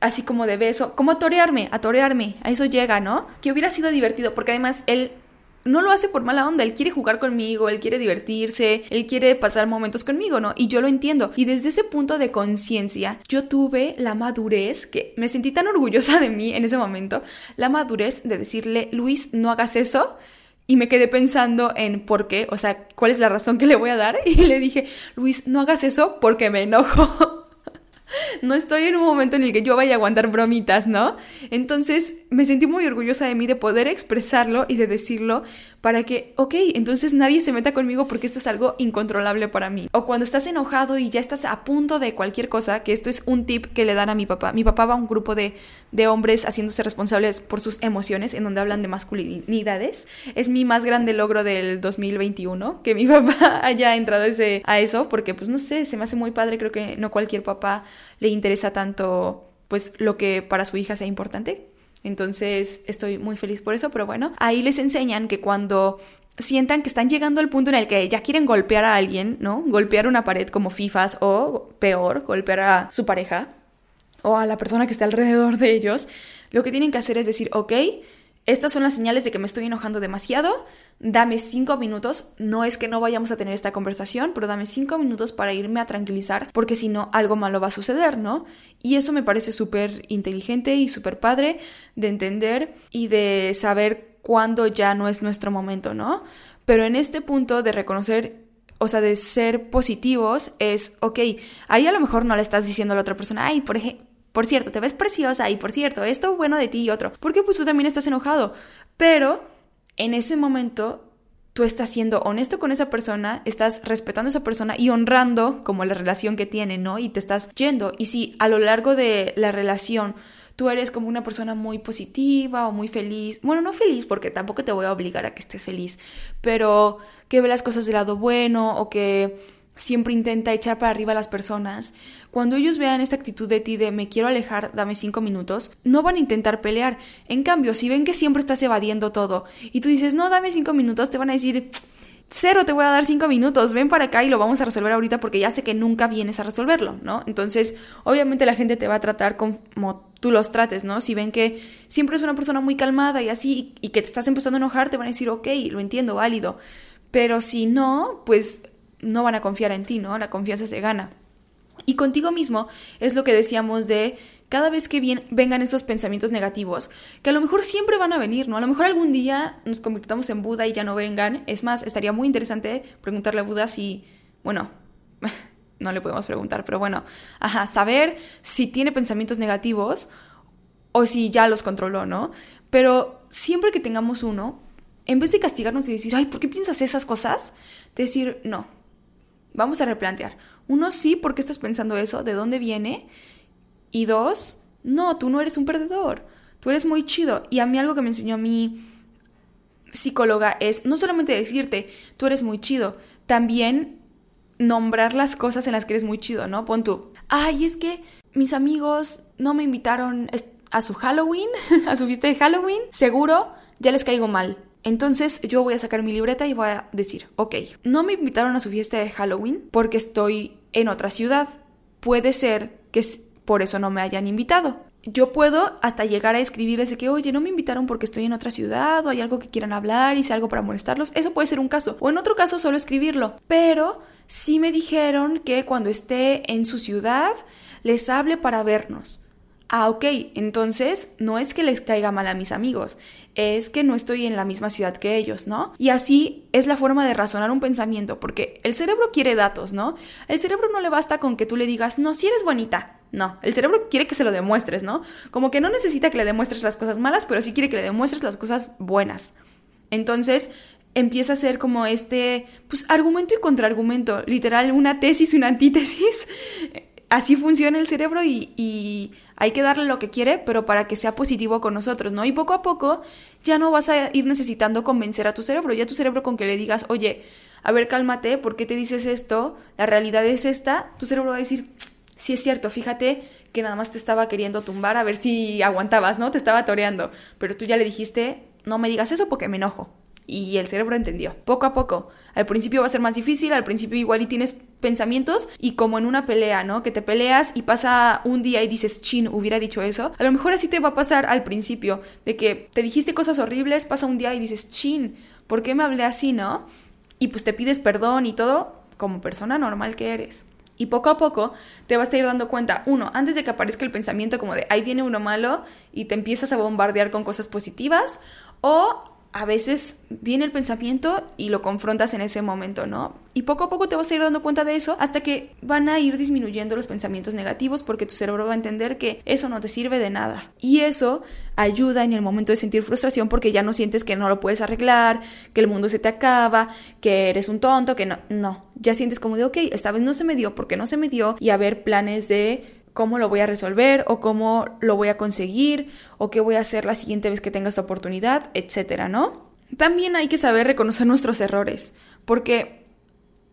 S1: así como de beso, como a torearme, a a eso llega, ¿no? Que hubiera sido divertido, porque además él no lo hace por mala onda, él quiere jugar conmigo, él quiere divertirse, él quiere pasar momentos conmigo, ¿no? Y yo lo entiendo. Y desde ese punto de conciencia, yo tuve la madurez, que me sentí tan orgullosa de mí en ese momento, la madurez de decirle, Luis, no hagas eso. y me quedé pensando en por qué, o sea, cuál es la razón que le voy a dar. Y le dije, Luis, no hagas eso porque me enojo. No estoy en un momento en el que yo vaya a aguantar bromitas, ¿no? Entonces me sentí muy orgullosa de mí de poder expresarlo y de decirlo para que, ok, entonces nadie se meta conmigo porque esto es algo incontrolable para mí. O cuando estás enojado y ya estás a punto de cualquier cosa, que esto es un tip que le dan a mi papá. Mi papá va a un grupo de, de hombres haciéndose responsables por sus emociones, en donde hablan de masculinidades. Es mi más grande logro del 2021, que mi papá haya entrado ese, a eso, porque pues no sé, se me hace muy padre, creo que no cualquier papá le interesa tanto pues lo que para su hija sea importante. Entonces estoy muy feliz por eso, pero bueno, ahí les enseñan que cuando sientan que están llegando al punto en el que ya quieren golpear a alguien, ¿no? Golpear una pared como FIFAs o peor, golpear a su pareja o a la persona que está alrededor de ellos, lo que tienen que hacer es decir, ok, estas son las señales de que me estoy enojando demasiado. Dame cinco minutos. No es que no vayamos a tener esta conversación, pero dame cinco minutos para irme a tranquilizar, porque si no, algo malo va a suceder, ¿no? Y eso me parece súper inteligente y súper padre de entender y de saber cuándo ya no es nuestro momento, ¿no? Pero en este punto de reconocer o sea, de ser positivos es, ok, ahí a lo mejor no le estás diciendo a la otra persona, ay, por ejemplo, por cierto, te ves preciosa y por cierto, esto bueno de ti y otro. Porque pues tú también estás enojado. Pero en ese momento tú estás siendo honesto con esa persona, estás respetando a esa persona y honrando como la relación que tiene, ¿no? Y te estás yendo. Y si a lo largo de la relación tú eres como una persona muy positiva o muy feliz, bueno, no feliz porque tampoco te voy a obligar a que estés feliz, pero que ve las cosas del lado bueno o que siempre intenta echar para arriba a las personas, cuando ellos vean esta actitud de ti de me quiero alejar, dame cinco minutos, no van a intentar pelear. En cambio, si ven que siempre estás evadiendo todo y tú dices, no, dame cinco minutos, te van a decir, cero, te voy a dar cinco minutos, ven para acá y lo vamos a resolver ahorita porque ya sé que nunca vienes a resolverlo, ¿no? Entonces, obviamente la gente te va a tratar como tú los trates, ¿no? Si ven que siempre es una persona muy calmada y así y que te estás empezando a enojar, te van a decir, ok, lo entiendo, válido. Pero si no, pues no van a confiar en ti, ¿no? La confianza se gana. Y contigo mismo es lo que decíamos de cada vez que vengan estos pensamientos negativos, que a lo mejor siempre van a venir, ¿no? A lo mejor algún día nos convirtamos en Buda y ya no vengan. Es más, estaría muy interesante preguntarle a Buda si, bueno, no le podemos preguntar, pero bueno, saber si tiene pensamientos negativos o si ya los controló, ¿no? Pero siempre que tengamos uno, en vez de castigarnos y decir, ay, ¿por qué piensas esas cosas? Decir, no, Vamos a replantear. Uno, sí, ¿por qué estás pensando eso? ¿De dónde viene? Y dos, no, tú no eres un perdedor. Tú eres muy chido. Y a mí algo que me enseñó mi psicóloga es no solamente decirte, tú eres muy chido, también nombrar las cosas en las que eres muy chido, ¿no? Pon tú, ay, es que mis amigos no me invitaron a su Halloween, a su fiesta de Halloween, seguro ya les caigo mal. Entonces yo voy a sacar mi libreta y voy a decir, ok, no me invitaron a su fiesta de Halloween porque estoy en otra ciudad. Puede ser que por eso no me hayan invitado. Yo puedo hasta llegar a escribirles de que, oye, no me invitaron porque estoy en otra ciudad o hay algo que quieran hablar, hice algo para molestarlos. Eso puede ser un caso. O en otro caso solo escribirlo. Pero sí me dijeron que cuando esté en su ciudad les hable para vernos. Ah, ok, entonces no es que les caiga mal a mis amigos, es que no estoy en la misma ciudad que ellos, ¿no? Y así es la forma de razonar un pensamiento, porque el cerebro quiere datos, ¿no? El cerebro no le basta con que tú le digas, no, si eres bonita. No, el cerebro quiere que se lo demuestres, ¿no? Como que no necesita que le demuestres las cosas malas, pero sí quiere que le demuestres las cosas buenas. Entonces, empieza a ser como este, pues, argumento y contraargumento, literal, una tesis, una antítesis así funciona el cerebro y, hay que darle lo que quiere, pero para que sea positivo con nosotros, ¿no? Y poco a poco ya no vas a ir necesitando convencer a tu cerebro, ya tu cerebro con que le digas, oye, a ver, cálmate, ¿por qué te dices esto? La realidad es esta, tu cerebro va a decir, sí es cierto, fíjate que nada más te estaba queriendo tumbar a ver si aguantabas, ¿no? Te estaba toreando, pero tú ya le dijiste, no me digas eso porque me enojo y el cerebro entendió. Poco a poco. Al principio va a ser más difícil, al principio igual y tienes pensamientos y como en una pelea, ¿no? Que te peleas y pasa un día y dices, chin, hubiera dicho eso. A lo mejor así te va a pasar al principio, de que te dijiste cosas horribles, pasa un día y dices, chin, ¿por qué me hablé así, no? Y pues te pides perdón y todo como persona normal que eres. Y poco a poco te vas a ir dando cuenta, uno, antes de que aparezca el pensamiento como de ahí viene uno malo y te empiezas a bombardear con cosas positivas, o a veces viene el pensamiento y lo confrontas en ese momento, ¿no? Y poco a poco te vas a ir dando cuenta de eso hasta que van a ir disminuyendo los pensamientos negativos porque tu cerebro va a entender que eso no te sirve de nada. Y eso ayuda en el momento de sentir frustración porque ya no sientes que no lo puedes arreglar, que el mundo se te acaba, que eres un tonto, que no, no, ya sientes como de, ok, esta vez no se me dio porque no se me dio y a ver planes de cómo lo voy a resolver o cómo lo voy a conseguir o qué voy a hacer la siguiente vez que tenga esta oportunidad, etcétera, ¿no? También hay que saber reconocer nuestros errores, porque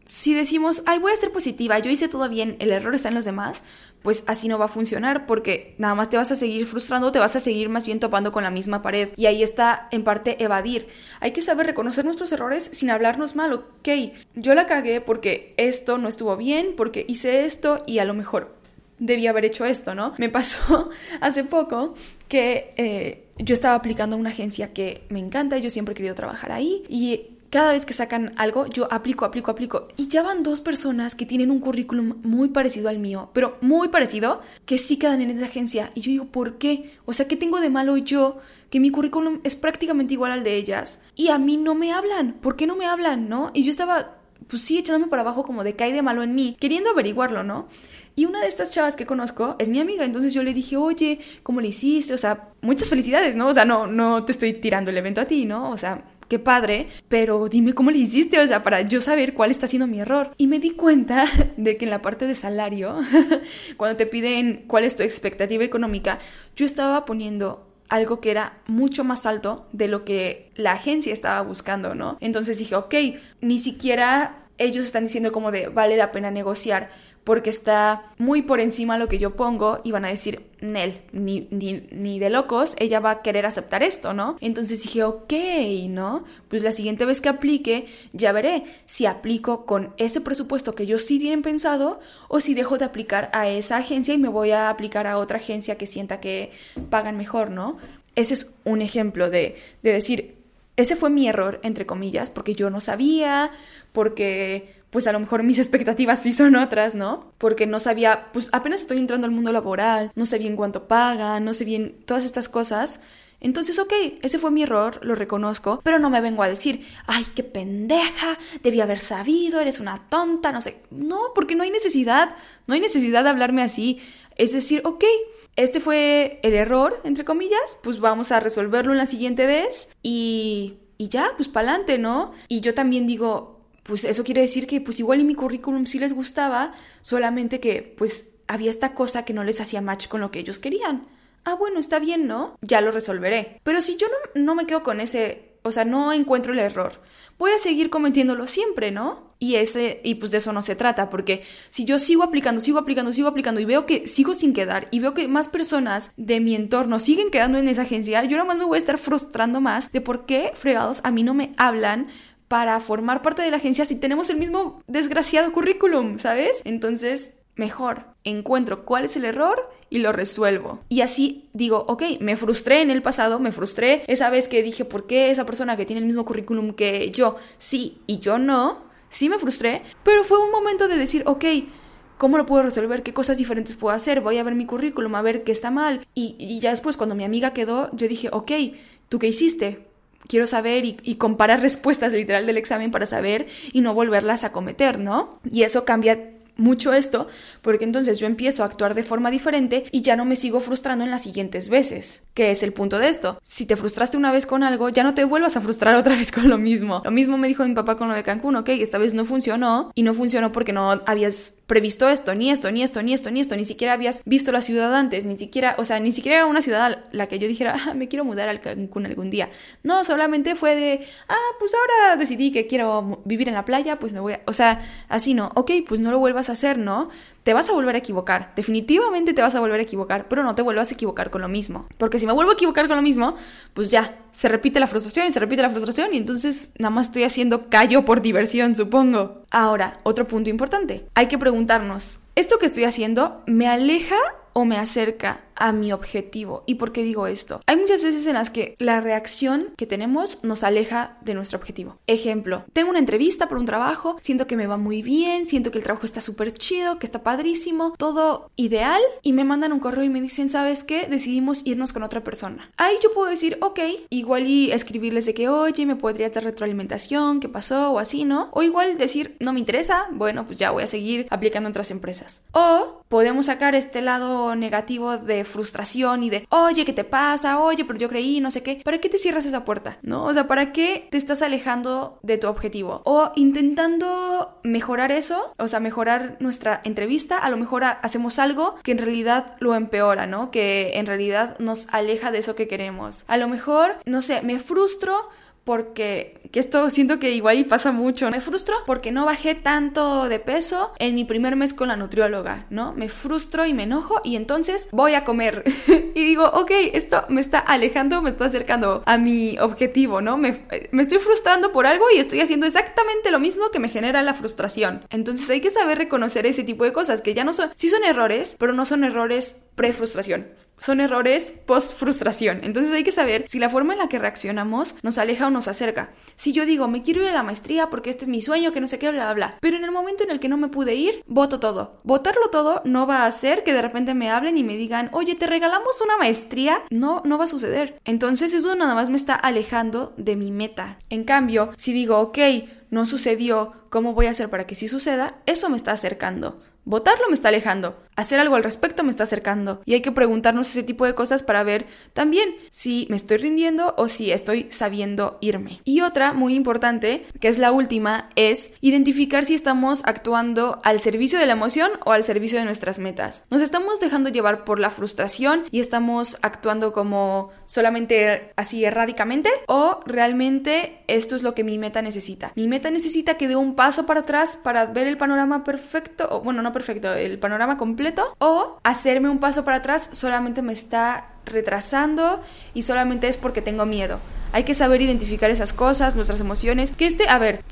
S1: si decimos, ay, voy a ser positiva, yo hice todo bien, el error está en los demás, pues así no va a funcionar porque nada más te vas a seguir frustrando, te vas a seguir más bien topando con la misma pared. Y ahí está en parte evadir. Hay que saber reconocer nuestros errores sin hablarnos mal, ok, yo la cagué porque esto no estuvo bien, porque hice esto y a lo mejor debía haber hecho esto, ¿no? Me pasó hace poco que eh, yo estaba aplicando a una agencia que me encanta, yo siempre he querido trabajar ahí y cada vez que sacan algo, yo aplico, aplico, aplico. Y ya van dos personas que tienen un currículum muy parecido al mío, pero muy parecido, que sí quedan en esa agencia. Y yo digo, ¿por qué? O sea, ¿qué tengo de malo yo que mi currículum es prácticamente igual al de ellas? Y a mí no me hablan. ¿Por qué no me hablan, no? Y yo estaba, pues sí, echándome para abajo como de cae de malo en mí, queriendo averiguarlo, ¿no? Y una de estas chavas que conozco es mi amiga, entonces yo le dije, oye, ¿cómo le hiciste? O sea, muchas felicidades, ¿no? O sea, no, no te estoy tirando el evento a ti, ¿no? O sea, qué padre, pero dime cómo le hiciste, o sea, para yo saber cuál está siendo mi error. Y me di cuenta de que en la parte de salario, cuando te piden cuál es tu expectativa económica, yo estaba poniendo algo que era mucho más alto de lo que la agencia estaba buscando, ¿no? Entonces dije, ok, ni siquiera ellos están diciendo como de vale la pena negociar porque está muy por encima lo que yo pongo y van a decir, Nel, ni, de locos, ella va a querer aceptar esto, ¿no? Entonces dije, ok, ¿no? Pues la siguiente vez que aplique, ya veré si aplico con ese presupuesto que yo sí tienen pensado o si dejo de aplicar a esa agencia y me voy a aplicar a otra agencia que sienta que pagan mejor, ¿no? Ese es un ejemplo de, de decir, ese fue mi error, entre comillas, porque yo no sabía, porque pues a lo mejor mis expectativas sí son otras, ¿no? Porque no sabía, pues apenas estoy entrando al mundo laboral, no sé bien cuánto pagan, no sé bien todas estas cosas. Entonces, ok, ese fue mi error, lo reconozco, pero no me vengo a decir, ay, qué pendeja, debí haber sabido, eres una tonta, no sé. No, porque no hay necesidad, no hay necesidad de hablarme así. Es decir, ok, este fue el error, entre comillas, pues vamos a resolverlo en la siguiente vez y, y ya, pues para adelante, ¿no? Y yo también digo, pues eso quiere decir que pues igual en mi currículum sí les gustaba, solamente que pues había esta cosa que no les hacía match con lo que ellos querían. Ah, bueno, está bien, ¿no? Ya lo resolveré. Pero si yo no, no me quedo con ese, o sea, no encuentro el error, voy a seguir cometiéndolo siempre, ¿no? Y ese, y pues de eso no se trata, porque si yo sigo aplicando, sigo aplicando, sigo aplicando y veo que sigo sin quedar y veo que más personas de mi entorno siguen quedando en esa agencia, yo más me voy a estar frustrando más de por qué fregados a mí no me hablan para formar parte de la agencia si tenemos el mismo desgraciado currículum, ¿sabes? Entonces, mejor, encuentro cuál es el error y lo resuelvo. Y así digo, ok, me frustré en el pasado, me frustré esa vez que dije, ¿por qué esa persona que tiene el mismo currículum que yo sí y yo no? Sí me frustré, pero fue un momento de decir, ok, ¿Cómo lo puedo resolver? ¿Qué cosas diferentes puedo hacer? Voy a ver mi currículum, a ver qué está mal. Y, y ya después, cuando mi amiga quedó, yo dije, ok, ¿tú qué hiciste? quiero saber y, comparar respuestas literal del examen para saber y no volverlas a cometer, ¿no? Y eso cambia mucho esto, porque entonces yo empiezo a actuar de forma diferente y ya no me sigo frustrando en las siguientes veces, que es el punto de esto. Si te frustraste una vez con algo, ya no te vuelvas a frustrar otra vez con lo mismo. Lo mismo me dijo mi papá con lo de Cancún, ok, esta vez no funcionó y no funcionó porque no habías previsto esto, ni esto, ni esto, ni esto, ni esto, ni siquiera habías visto la ciudad antes, ni siquiera, o sea, ni siquiera era una ciudad la que yo dijera, ah, me quiero mudar al Cancún algún día. No, solamente fue de, ah, pues ahora decidí que quiero vivir en la playa, pues me voy a, o sea, así no, ok, pues no lo vuelvas a hacer, ¿no? Te vas a volver a equivocar, definitivamente te vas a volver a equivocar, pero no te vuelvas a equivocar con lo mismo, porque si me vuelvo a equivocar con lo mismo, pues ya, se repite la frustración y se repite la frustración y entonces nada más estoy haciendo callo por diversión, supongo. Ahora, otro punto importante, hay que preguntarnos, ¿esto que estoy haciendo me aleja o me acerca a mi objetivo. ¿Y por qué digo esto? Hay muchas veces en las que la reacción que tenemos nos aleja de nuestro objetivo. Ejemplo, tengo una entrevista por un trabajo, siento que me va muy bien, siento que el trabajo está súper chido, que está padrísimo, todo ideal y me mandan un correo y me dicen, ¿sabes qué? Decidimos irnos con otra persona. Ahí yo puedo decir, ok, igual y escribirles de que, oye, me podrías dar retroalimentación, qué pasó o así, ¿no? O igual decir, no me interesa, bueno, pues ya voy a seguir aplicando en otras empresas. O podemos sacar este lado negativo de frustración y de, oye, ¿qué te pasa? Oye, pero yo creí, no sé qué. ¿Para qué te cierras esa puerta? ¿No? O sea, ¿para qué te estás alejando de tu objetivo? O intentando mejorar eso, o sea, mejorar nuestra entrevista, a lo mejor hacemos algo que en realidad lo empeora, ¿no? Que en realidad nos aleja de eso que queremos. A lo mejor, no sé, me frustro porque que esto siento que igual y pasa mucho. Me frustro porque no bajé tanto de peso en mi primer mes con la nutrióloga, ¿no? Me frustro y me enojo y entonces voy a comer. y digo, ok, esto me está alejando, me está acercando a mi objetivo, ¿no? Me, me estoy frustrando por algo y estoy haciendo exactamente lo mismo que me genera la frustración. Entonces hay que saber reconocer ese tipo de cosas que ya no son, sí son errores, pero no son errores pre-frustración son errores post-frustración. Entonces hay que saber si la forma en la que reaccionamos nos aleja o nos acerca. Si yo digo, me quiero ir a la maestría porque este es mi sueño, que no sé qué, bla, bla, bla. Pero en el momento en el que no me pude ir, voto todo. Votarlo todo no va a hacer que de repente me hablen y me digan, oye, te regalamos una maestría. No, no va a suceder. Entonces eso nada más me está alejando de mi meta. En cambio, si digo, ok, no sucedió, ¿cómo voy a hacer para que sí suceda? Eso me está acercando. Votarlo me está alejando, hacer algo al respecto me está acercando y hay que preguntarnos ese tipo de cosas para ver también si me estoy rindiendo o si estoy sabiendo irme. Y otra muy importante, que es la última, es identificar si estamos actuando al servicio de la emoción o al servicio de nuestras metas. Nos estamos dejando llevar por la frustración y estamos actuando como solamente así errádicamente o realmente esto es lo que mi meta necesita. Mi meta necesita que dé un paso para atrás para ver el panorama perfecto, o bueno, no perfecto, el panorama completo, o hacerme un paso para atrás solamente me está retrasando y solamente es porque tengo miedo. Hay que saber identificar esas cosas, nuestras emociones, que este, a ver,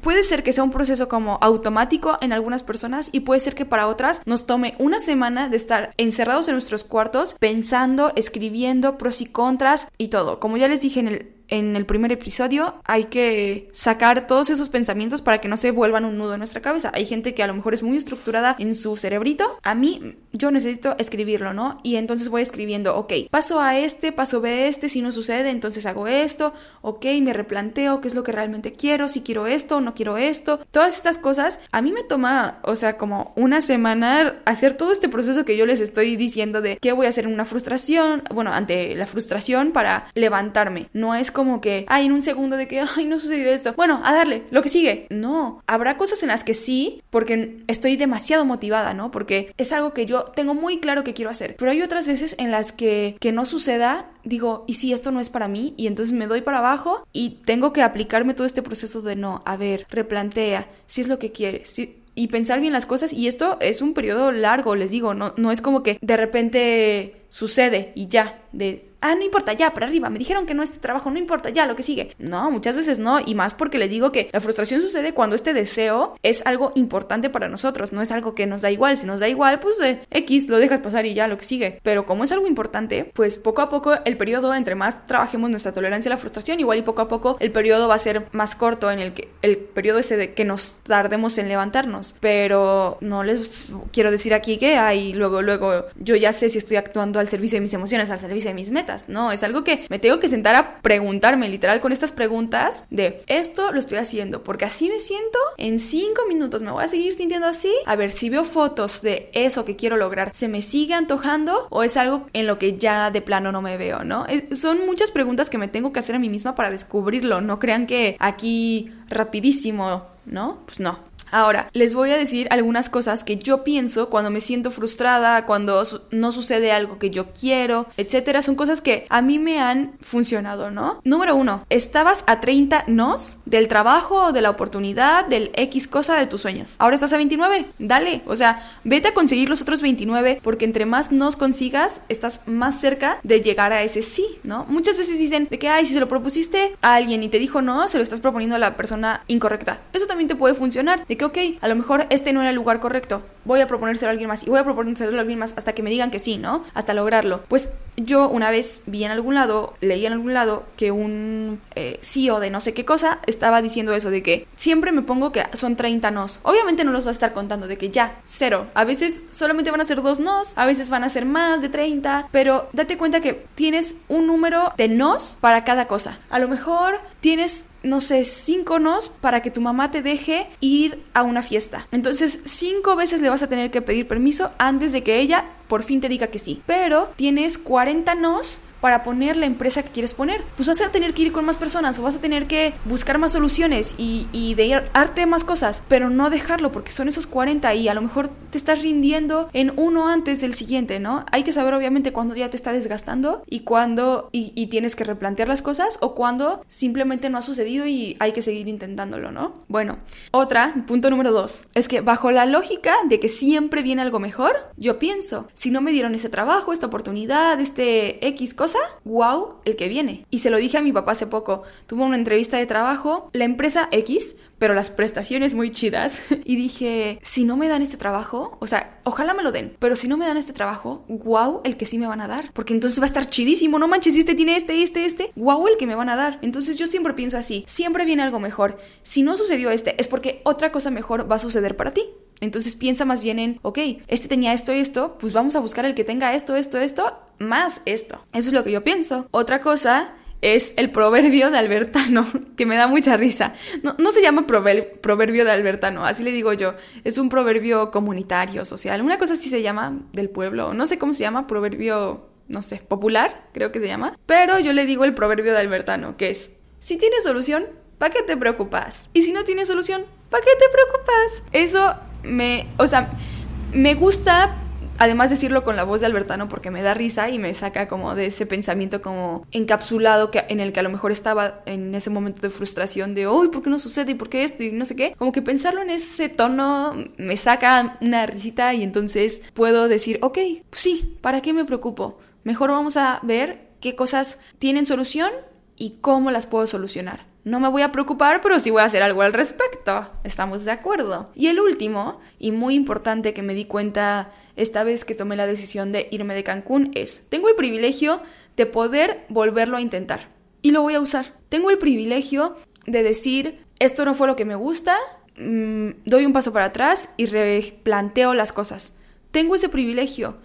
S1: Puede ser que sea un proceso como automático en algunas personas y puede ser que para otras nos tome una semana de estar encerrados en nuestros cuartos pensando, escribiendo pros y contras y todo. Como ya les dije en el en el primer episodio, hay que sacar todos esos pensamientos para que no se vuelvan un nudo en nuestra cabeza. Hay gente que a lo mejor es muy estructurada en su cerebrito. A mí, yo necesito escribirlo, ¿no? Y entonces voy escribiendo, ok, paso a este, paso B este, si no sucede, entonces hago esto, ok, me replanteo qué es lo que realmente quiero, si quiero esto no quiero esto. Todas estas cosas, a mí me toma, o sea, como una semana hacer todo este proceso que yo les estoy diciendo de qué voy a hacer en una frustración, bueno, ante la frustración para levantarme. No es como como que, ay, en un segundo de que, ay, no sucedió esto. Bueno, a darle, lo que sigue. No, habrá cosas en las que sí, porque estoy demasiado motivada, ¿no? Porque es algo que yo tengo muy claro que quiero hacer. Pero hay otras veces en las que, que no suceda, digo, ¿y si esto no es para mí? Y entonces me doy para abajo y tengo que aplicarme todo este proceso de no, a ver, replantea, si es lo que quieres, y pensar bien las cosas y esto es un periodo largo, les digo, no, no es como que de repente sucede y ya, de ah, no importa, ya, para arriba, me dijeron que no este trabajo, no importa, ya, lo que sigue. No, muchas veces no, y más porque les digo que la frustración sucede cuando este deseo es algo importante para nosotros, no es algo que nos da igual, si nos da igual, pues de X, lo dejas pasar y ya, lo que sigue. Pero como es algo importante, pues poco a poco el periodo, entre más trabajemos nuestra tolerancia a la frustración, igual y poco a poco el periodo va a ser más corto en el que el periodo ese de que nos tardemos en levantarnos. Pero no les quiero decir aquí que, ay, luego, luego, yo ya sé si estoy actuando al servicio de mis emociones, al servicio de mis metas ¿no? Es algo que me tengo que sentar a preguntarme, literal, con estas preguntas de esto lo estoy haciendo porque así me siento, en cinco minutos me voy a seguir sintiendo así, a ver si veo fotos de eso que quiero lograr, ¿se me sigue antojando o es algo en lo que ya de plano no me veo, ¿no? son muchas preguntas que me tengo que hacer a mí misma para descubrirlo, no crean que aquí rapidísimo, ¿no? Pues no. Ahora, les voy a decir algunas cosas que yo pienso cuando me siento frustrada, cuando no sucede algo que yo quiero, etcétera. Son cosas que a mí me han funcionado, ¿no? Número uno, estabas a 30 nos del trabajo, de la oportunidad, del X cosa de tus sueños. Ahora estás a 29, dale. O sea, vete a conseguir los otros 29 porque entre más nos consigas, estás más cerca de llegar a ese sí, ¿no? Muchas veces dicen de que, ay, si se lo propusiste a alguien y te dijo no, se lo estás proponiendo a la persona incorrecta. Eso también te puede funcionar. Que, ok, a lo mejor este no era el lugar correcto, voy a proponérselo a alguien más y voy a proponérselo a alguien más hasta que me digan que sí, ¿no? Hasta lograrlo. Pues yo una vez vi en algún lado, leí en algún lado que un eh, CEO de no sé qué cosa estaba diciendo eso, de que siempre me pongo que son 30 nos. Obviamente no los va a estar contando de que ya, cero. A veces solamente van a ser dos nos, a veces van a ser más de 30, pero date cuenta que tienes un número de nos para cada cosa. A lo mejor tienes no sé, cinco nos para que tu mamá te deje ir a una fiesta. Entonces, cinco veces le vas a tener que pedir permiso antes de que ella por fin te diga que sí. Pero tienes 40 nos para poner la empresa que quieres poner. Pues vas a tener que ir con más personas o vas a tener que buscar más soluciones y, y de arte más cosas, pero no dejarlo porque son esos 40 y a lo mejor te estás rindiendo en uno antes del siguiente, ¿no? Hay que saber obviamente cuando ya te está desgastando y cuando y, y tienes que replantear las cosas o cuando simplemente no ha sucedido y hay que seguir intentándolo, ¿no? Bueno, otra, punto número dos, es que bajo la lógica de que siempre viene algo mejor, yo pienso, si no me dieron ese trabajo, esta oportunidad, este X cosa, wow, el que viene. Y se lo dije a mi papá hace poco. Tuvo una entrevista de trabajo, la empresa X, pero las prestaciones muy chidas. y dije, si no me dan este trabajo, o sea, ojalá me lo den, pero si no me dan este trabajo, wow, el que sí me van a dar. Porque entonces va a estar chidísimo, no manches, este tiene este, este, este, wow, el que me van a dar. Entonces yo siempre pienso así, siempre viene algo mejor. Si no sucedió este, es porque otra cosa mejor va a suceder para ti. Entonces piensa más bien en, ok, este tenía esto y esto, pues vamos a buscar el que tenga esto, esto, esto, más esto. Eso es lo que yo pienso. Otra cosa es el proverbio de Albertano, que me da mucha risa. No, se llama proverbio de Albertano, así le digo yo. Es un proverbio comunitario, social. Una cosa así se llama del pueblo, no sé cómo se llama, proverbio, no sé, popular, creo que se llama. Pero yo le digo el proverbio de Albertano, que es, si tienes solución, ¿para qué te preocupas? Y si no tienes solución, ¿para qué te preocupas? Eso me, o sea, me gusta además decirlo con la voz de Albertano porque me da risa y me saca como de ese pensamiento como encapsulado que, en el que a lo mejor estaba en ese momento de frustración de, uy, ¿por qué no sucede? ¿Y por qué esto? Y no sé qué. Como que pensarlo en ese tono me saca una risita y entonces puedo decir, ok, pues sí, ¿para qué me preocupo? Mejor vamos a ver qué cosas tienen solución y cómo las puedo solucionar. No me voy a preocupar, pero sí voy a hacer algo al respecto. ¿Estamos de acuerdo? Y el último, y muy importante que me di cuenta esta vez que tomé la decisión de irme de Cancún, es, tengo el privilegio de poder volverlo a intentar. Y lo voy a usar. Tengo el privilegio de decir, esto no fue lo que me gusta, mm, doy un paso para atrás y replanteo las cosas. Tengo ese privilegio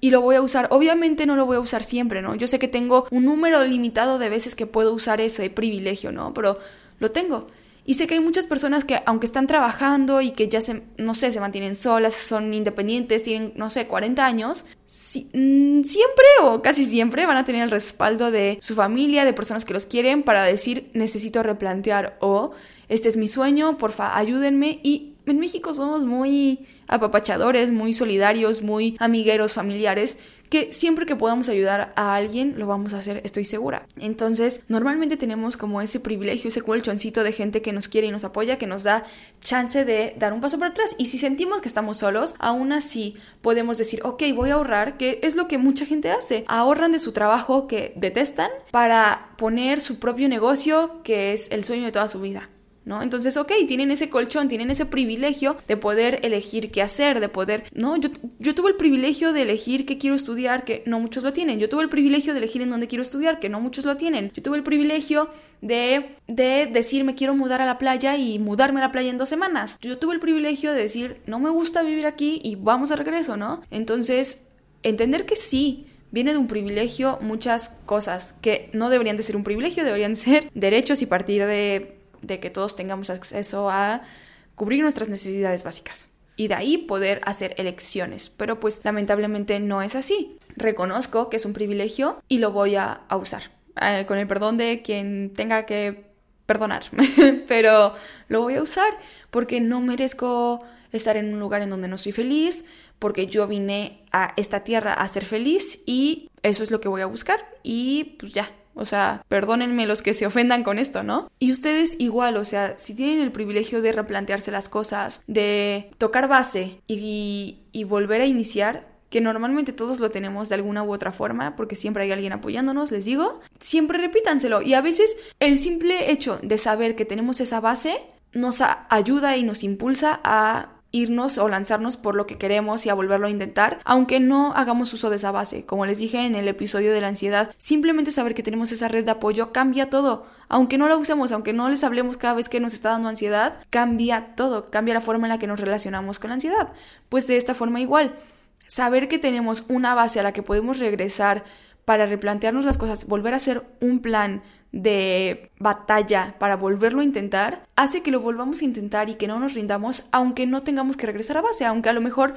S1: y lo voy a usar. Obviamente no lo voy a usar siempre, ¿no? Yo sé que tengo un número limitado de veces que puedo usar ese privilegio, ¿no? Pero lo tengo. Y sé que hay muchas personas que, aunque están trabajando y que ya no sé, se mantienen solas, son independientes, tienen, no sé, 40 años, mm, siempre o casi siempre van a tener el respaldo de su familia, de personas que los quieren para decir, necesito replantear o este es mi sueño, porfa, ayúdenme. Y en México somos muy apapachadores, muy solidarios, muy amigueros, familiares, que siempre que podamos ayudar a alguien lo vamos a hacer, estoy segura. Entonces, normalmente tenemos como ese privilegio, ese colchoncito de gente que nos quiere y nos apoya, que nos da chance de dar un paso para atrás. Y si sentimos que estamos solos, aún así podemos decir, ok, voy a ahorrar, que es lo que mucha gente hace. Ahorran de su trabajo que detestan para poner su propio negocio, que es el sueño de toda su vida. ¿No? Entonces, ok, tienen ese colchón, tienen ese privilegio de poder elegir qué hacer, de poder, ¿no? Yo, yo tuve el privilegio de elegir qué quiero estudiar, que no muchos lo tienen. Yo tuve el privilegio de elegir en dónde quiero estudiar, que no muchos lo tienen. Yo tuve el privilegio de, de decir, me quiero mudar a la playa y mudarme a la playa en dos semanas. Yo tuve el privilegio de decir, no me gusta vivir aquí y vamos de regreso, ¿no? Entonces, entender que sí, viene de un privilegio muchas cosas que no deberían de ser un privilegio, deberían ser derechos y partir de de que todos tengamos acceso a cubrir nuestras necesidades básicas y de ahí poder hacer elecciones. Pero pues lamentablemente no es así. Reconozco que es un privilegio y lo voy a, usar. Eh, con el perdón de quien tenga que perdonar. Pero lo voy a usar porque no merezco estar en un lugar en donde no soy feliz, porque yo vine a esta tierra a ser feliz y eso es lo que voy a buscar y pues ya, o sea, perdónenme los que se ofendan con esto, ¿no? Y ustedes igual, o sea, si tienen el privilegio de replantearse las cosas, de tocar base y, y volver a iniciar, que normalmente todos lo tenemos de alguna u otra forma, porque siempre hay alguien apoyándonos, les digo, siempre repítanselo. Y a veces el simple hecho de saber que tenemos esa base nos ayuda y nos impulsa a irnos o lanzarnos por lo que queremos y a volverlo a intentar, aunque no hagamos uso de esa base. Como les dije en el episodio de la ansiedad, simplemente saber que tenemos esa red de apoyo cambia todo. Aunque no la usemos, aunque no les hablemos cada vez que nos está dando ansiedad, cambia todo, cambia la forma en la que nos relacionamos con la ansiedad. Pues de esta forma igual, saber que tenemos una base a la que podemos regresar para replantearnos las cosas, volver a hacer un plan de batalla para volverlo a intentar, hace que lo volvamos a intentar y que no nos rindamos, aunque no tengamos que regresar a base, aunque a lo mejor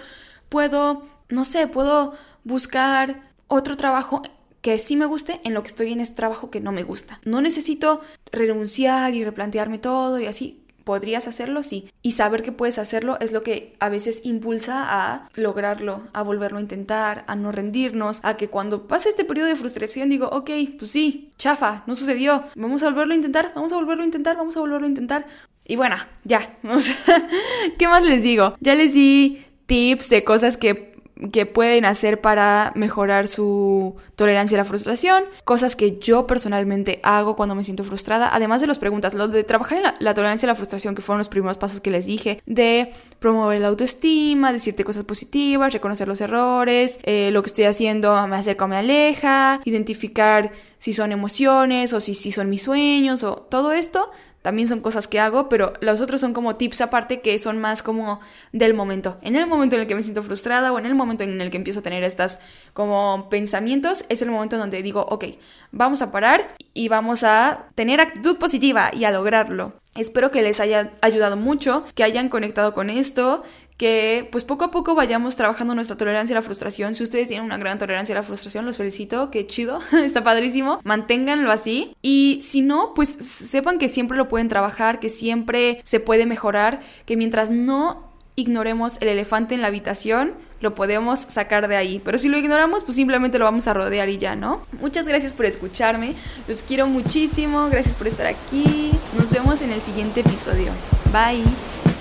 S1: puedo, no sé, puedo buscar otro trabajo que sí me guste en lo que estoy en este trabajo que no me gusta. No necesito renunciar y replantearme todo y así podrías hacerlo, sí. Y saber que puedes hacerlo es lo que a veces impulsa a lograrlo, a volverlo a intentar, a no rendirnos, a que cuando pase este periodo de frustración digo, ok, pues sí, chafa, no sucedió, vamos a volverlo a intentar, vamos a volverlo a intentar, vamos a volverlo a intentar. Y bueno, ya, ¿qué más les digo? Ya les di tips de cosas que que pueden hacer para mejorar su tolerancia a la frustración, cosas que yo personalmente hago cuando me siento frustrada, además de las preguntas, lo de trabajar en la, tolerancia a la frustración, que fueron los primeros pasos que les dije, de promover la autoestima, decirte cosas positivas, reconocer los errores, eh, lo que estoy haciendo me acerca o me aleja, identificar si son emociones o si, si son mis sueños o todo esto también son cosas que hago, pero los otros son como tips aparte que son más como del momento. En el momento en el que me siento frustrada o en el momento en el que empiezo a tener estas como pensamientos, es el momento donde digo, ok, vamos a parar y vamos a tener actitud positiva y a lograrlo. Espero que les haya ayudado mucho, que hayan conectado con esto, que pues poco a poco vayamos trabajando nuestra tolerancia a la frustración. Si ustedes tienen una gran tolerancia a la frustración, los felicito, qué chido, está padrísimo, manténganlo así. Y si no, pues sepan que siempre lo pueden trabajar, que siempre se puede mejorar, que mientras no ignoremos el elefante en la habitación, lo podemos sacar de ahí. Pero si lo ignoramos, pues simplemente lo vamos a rodear y ya, ¿no? Muchas gracias por escucharme, los quiero muchísimo, gracias por estar aquí. Nos vemos en el siguiente episodio. Bye.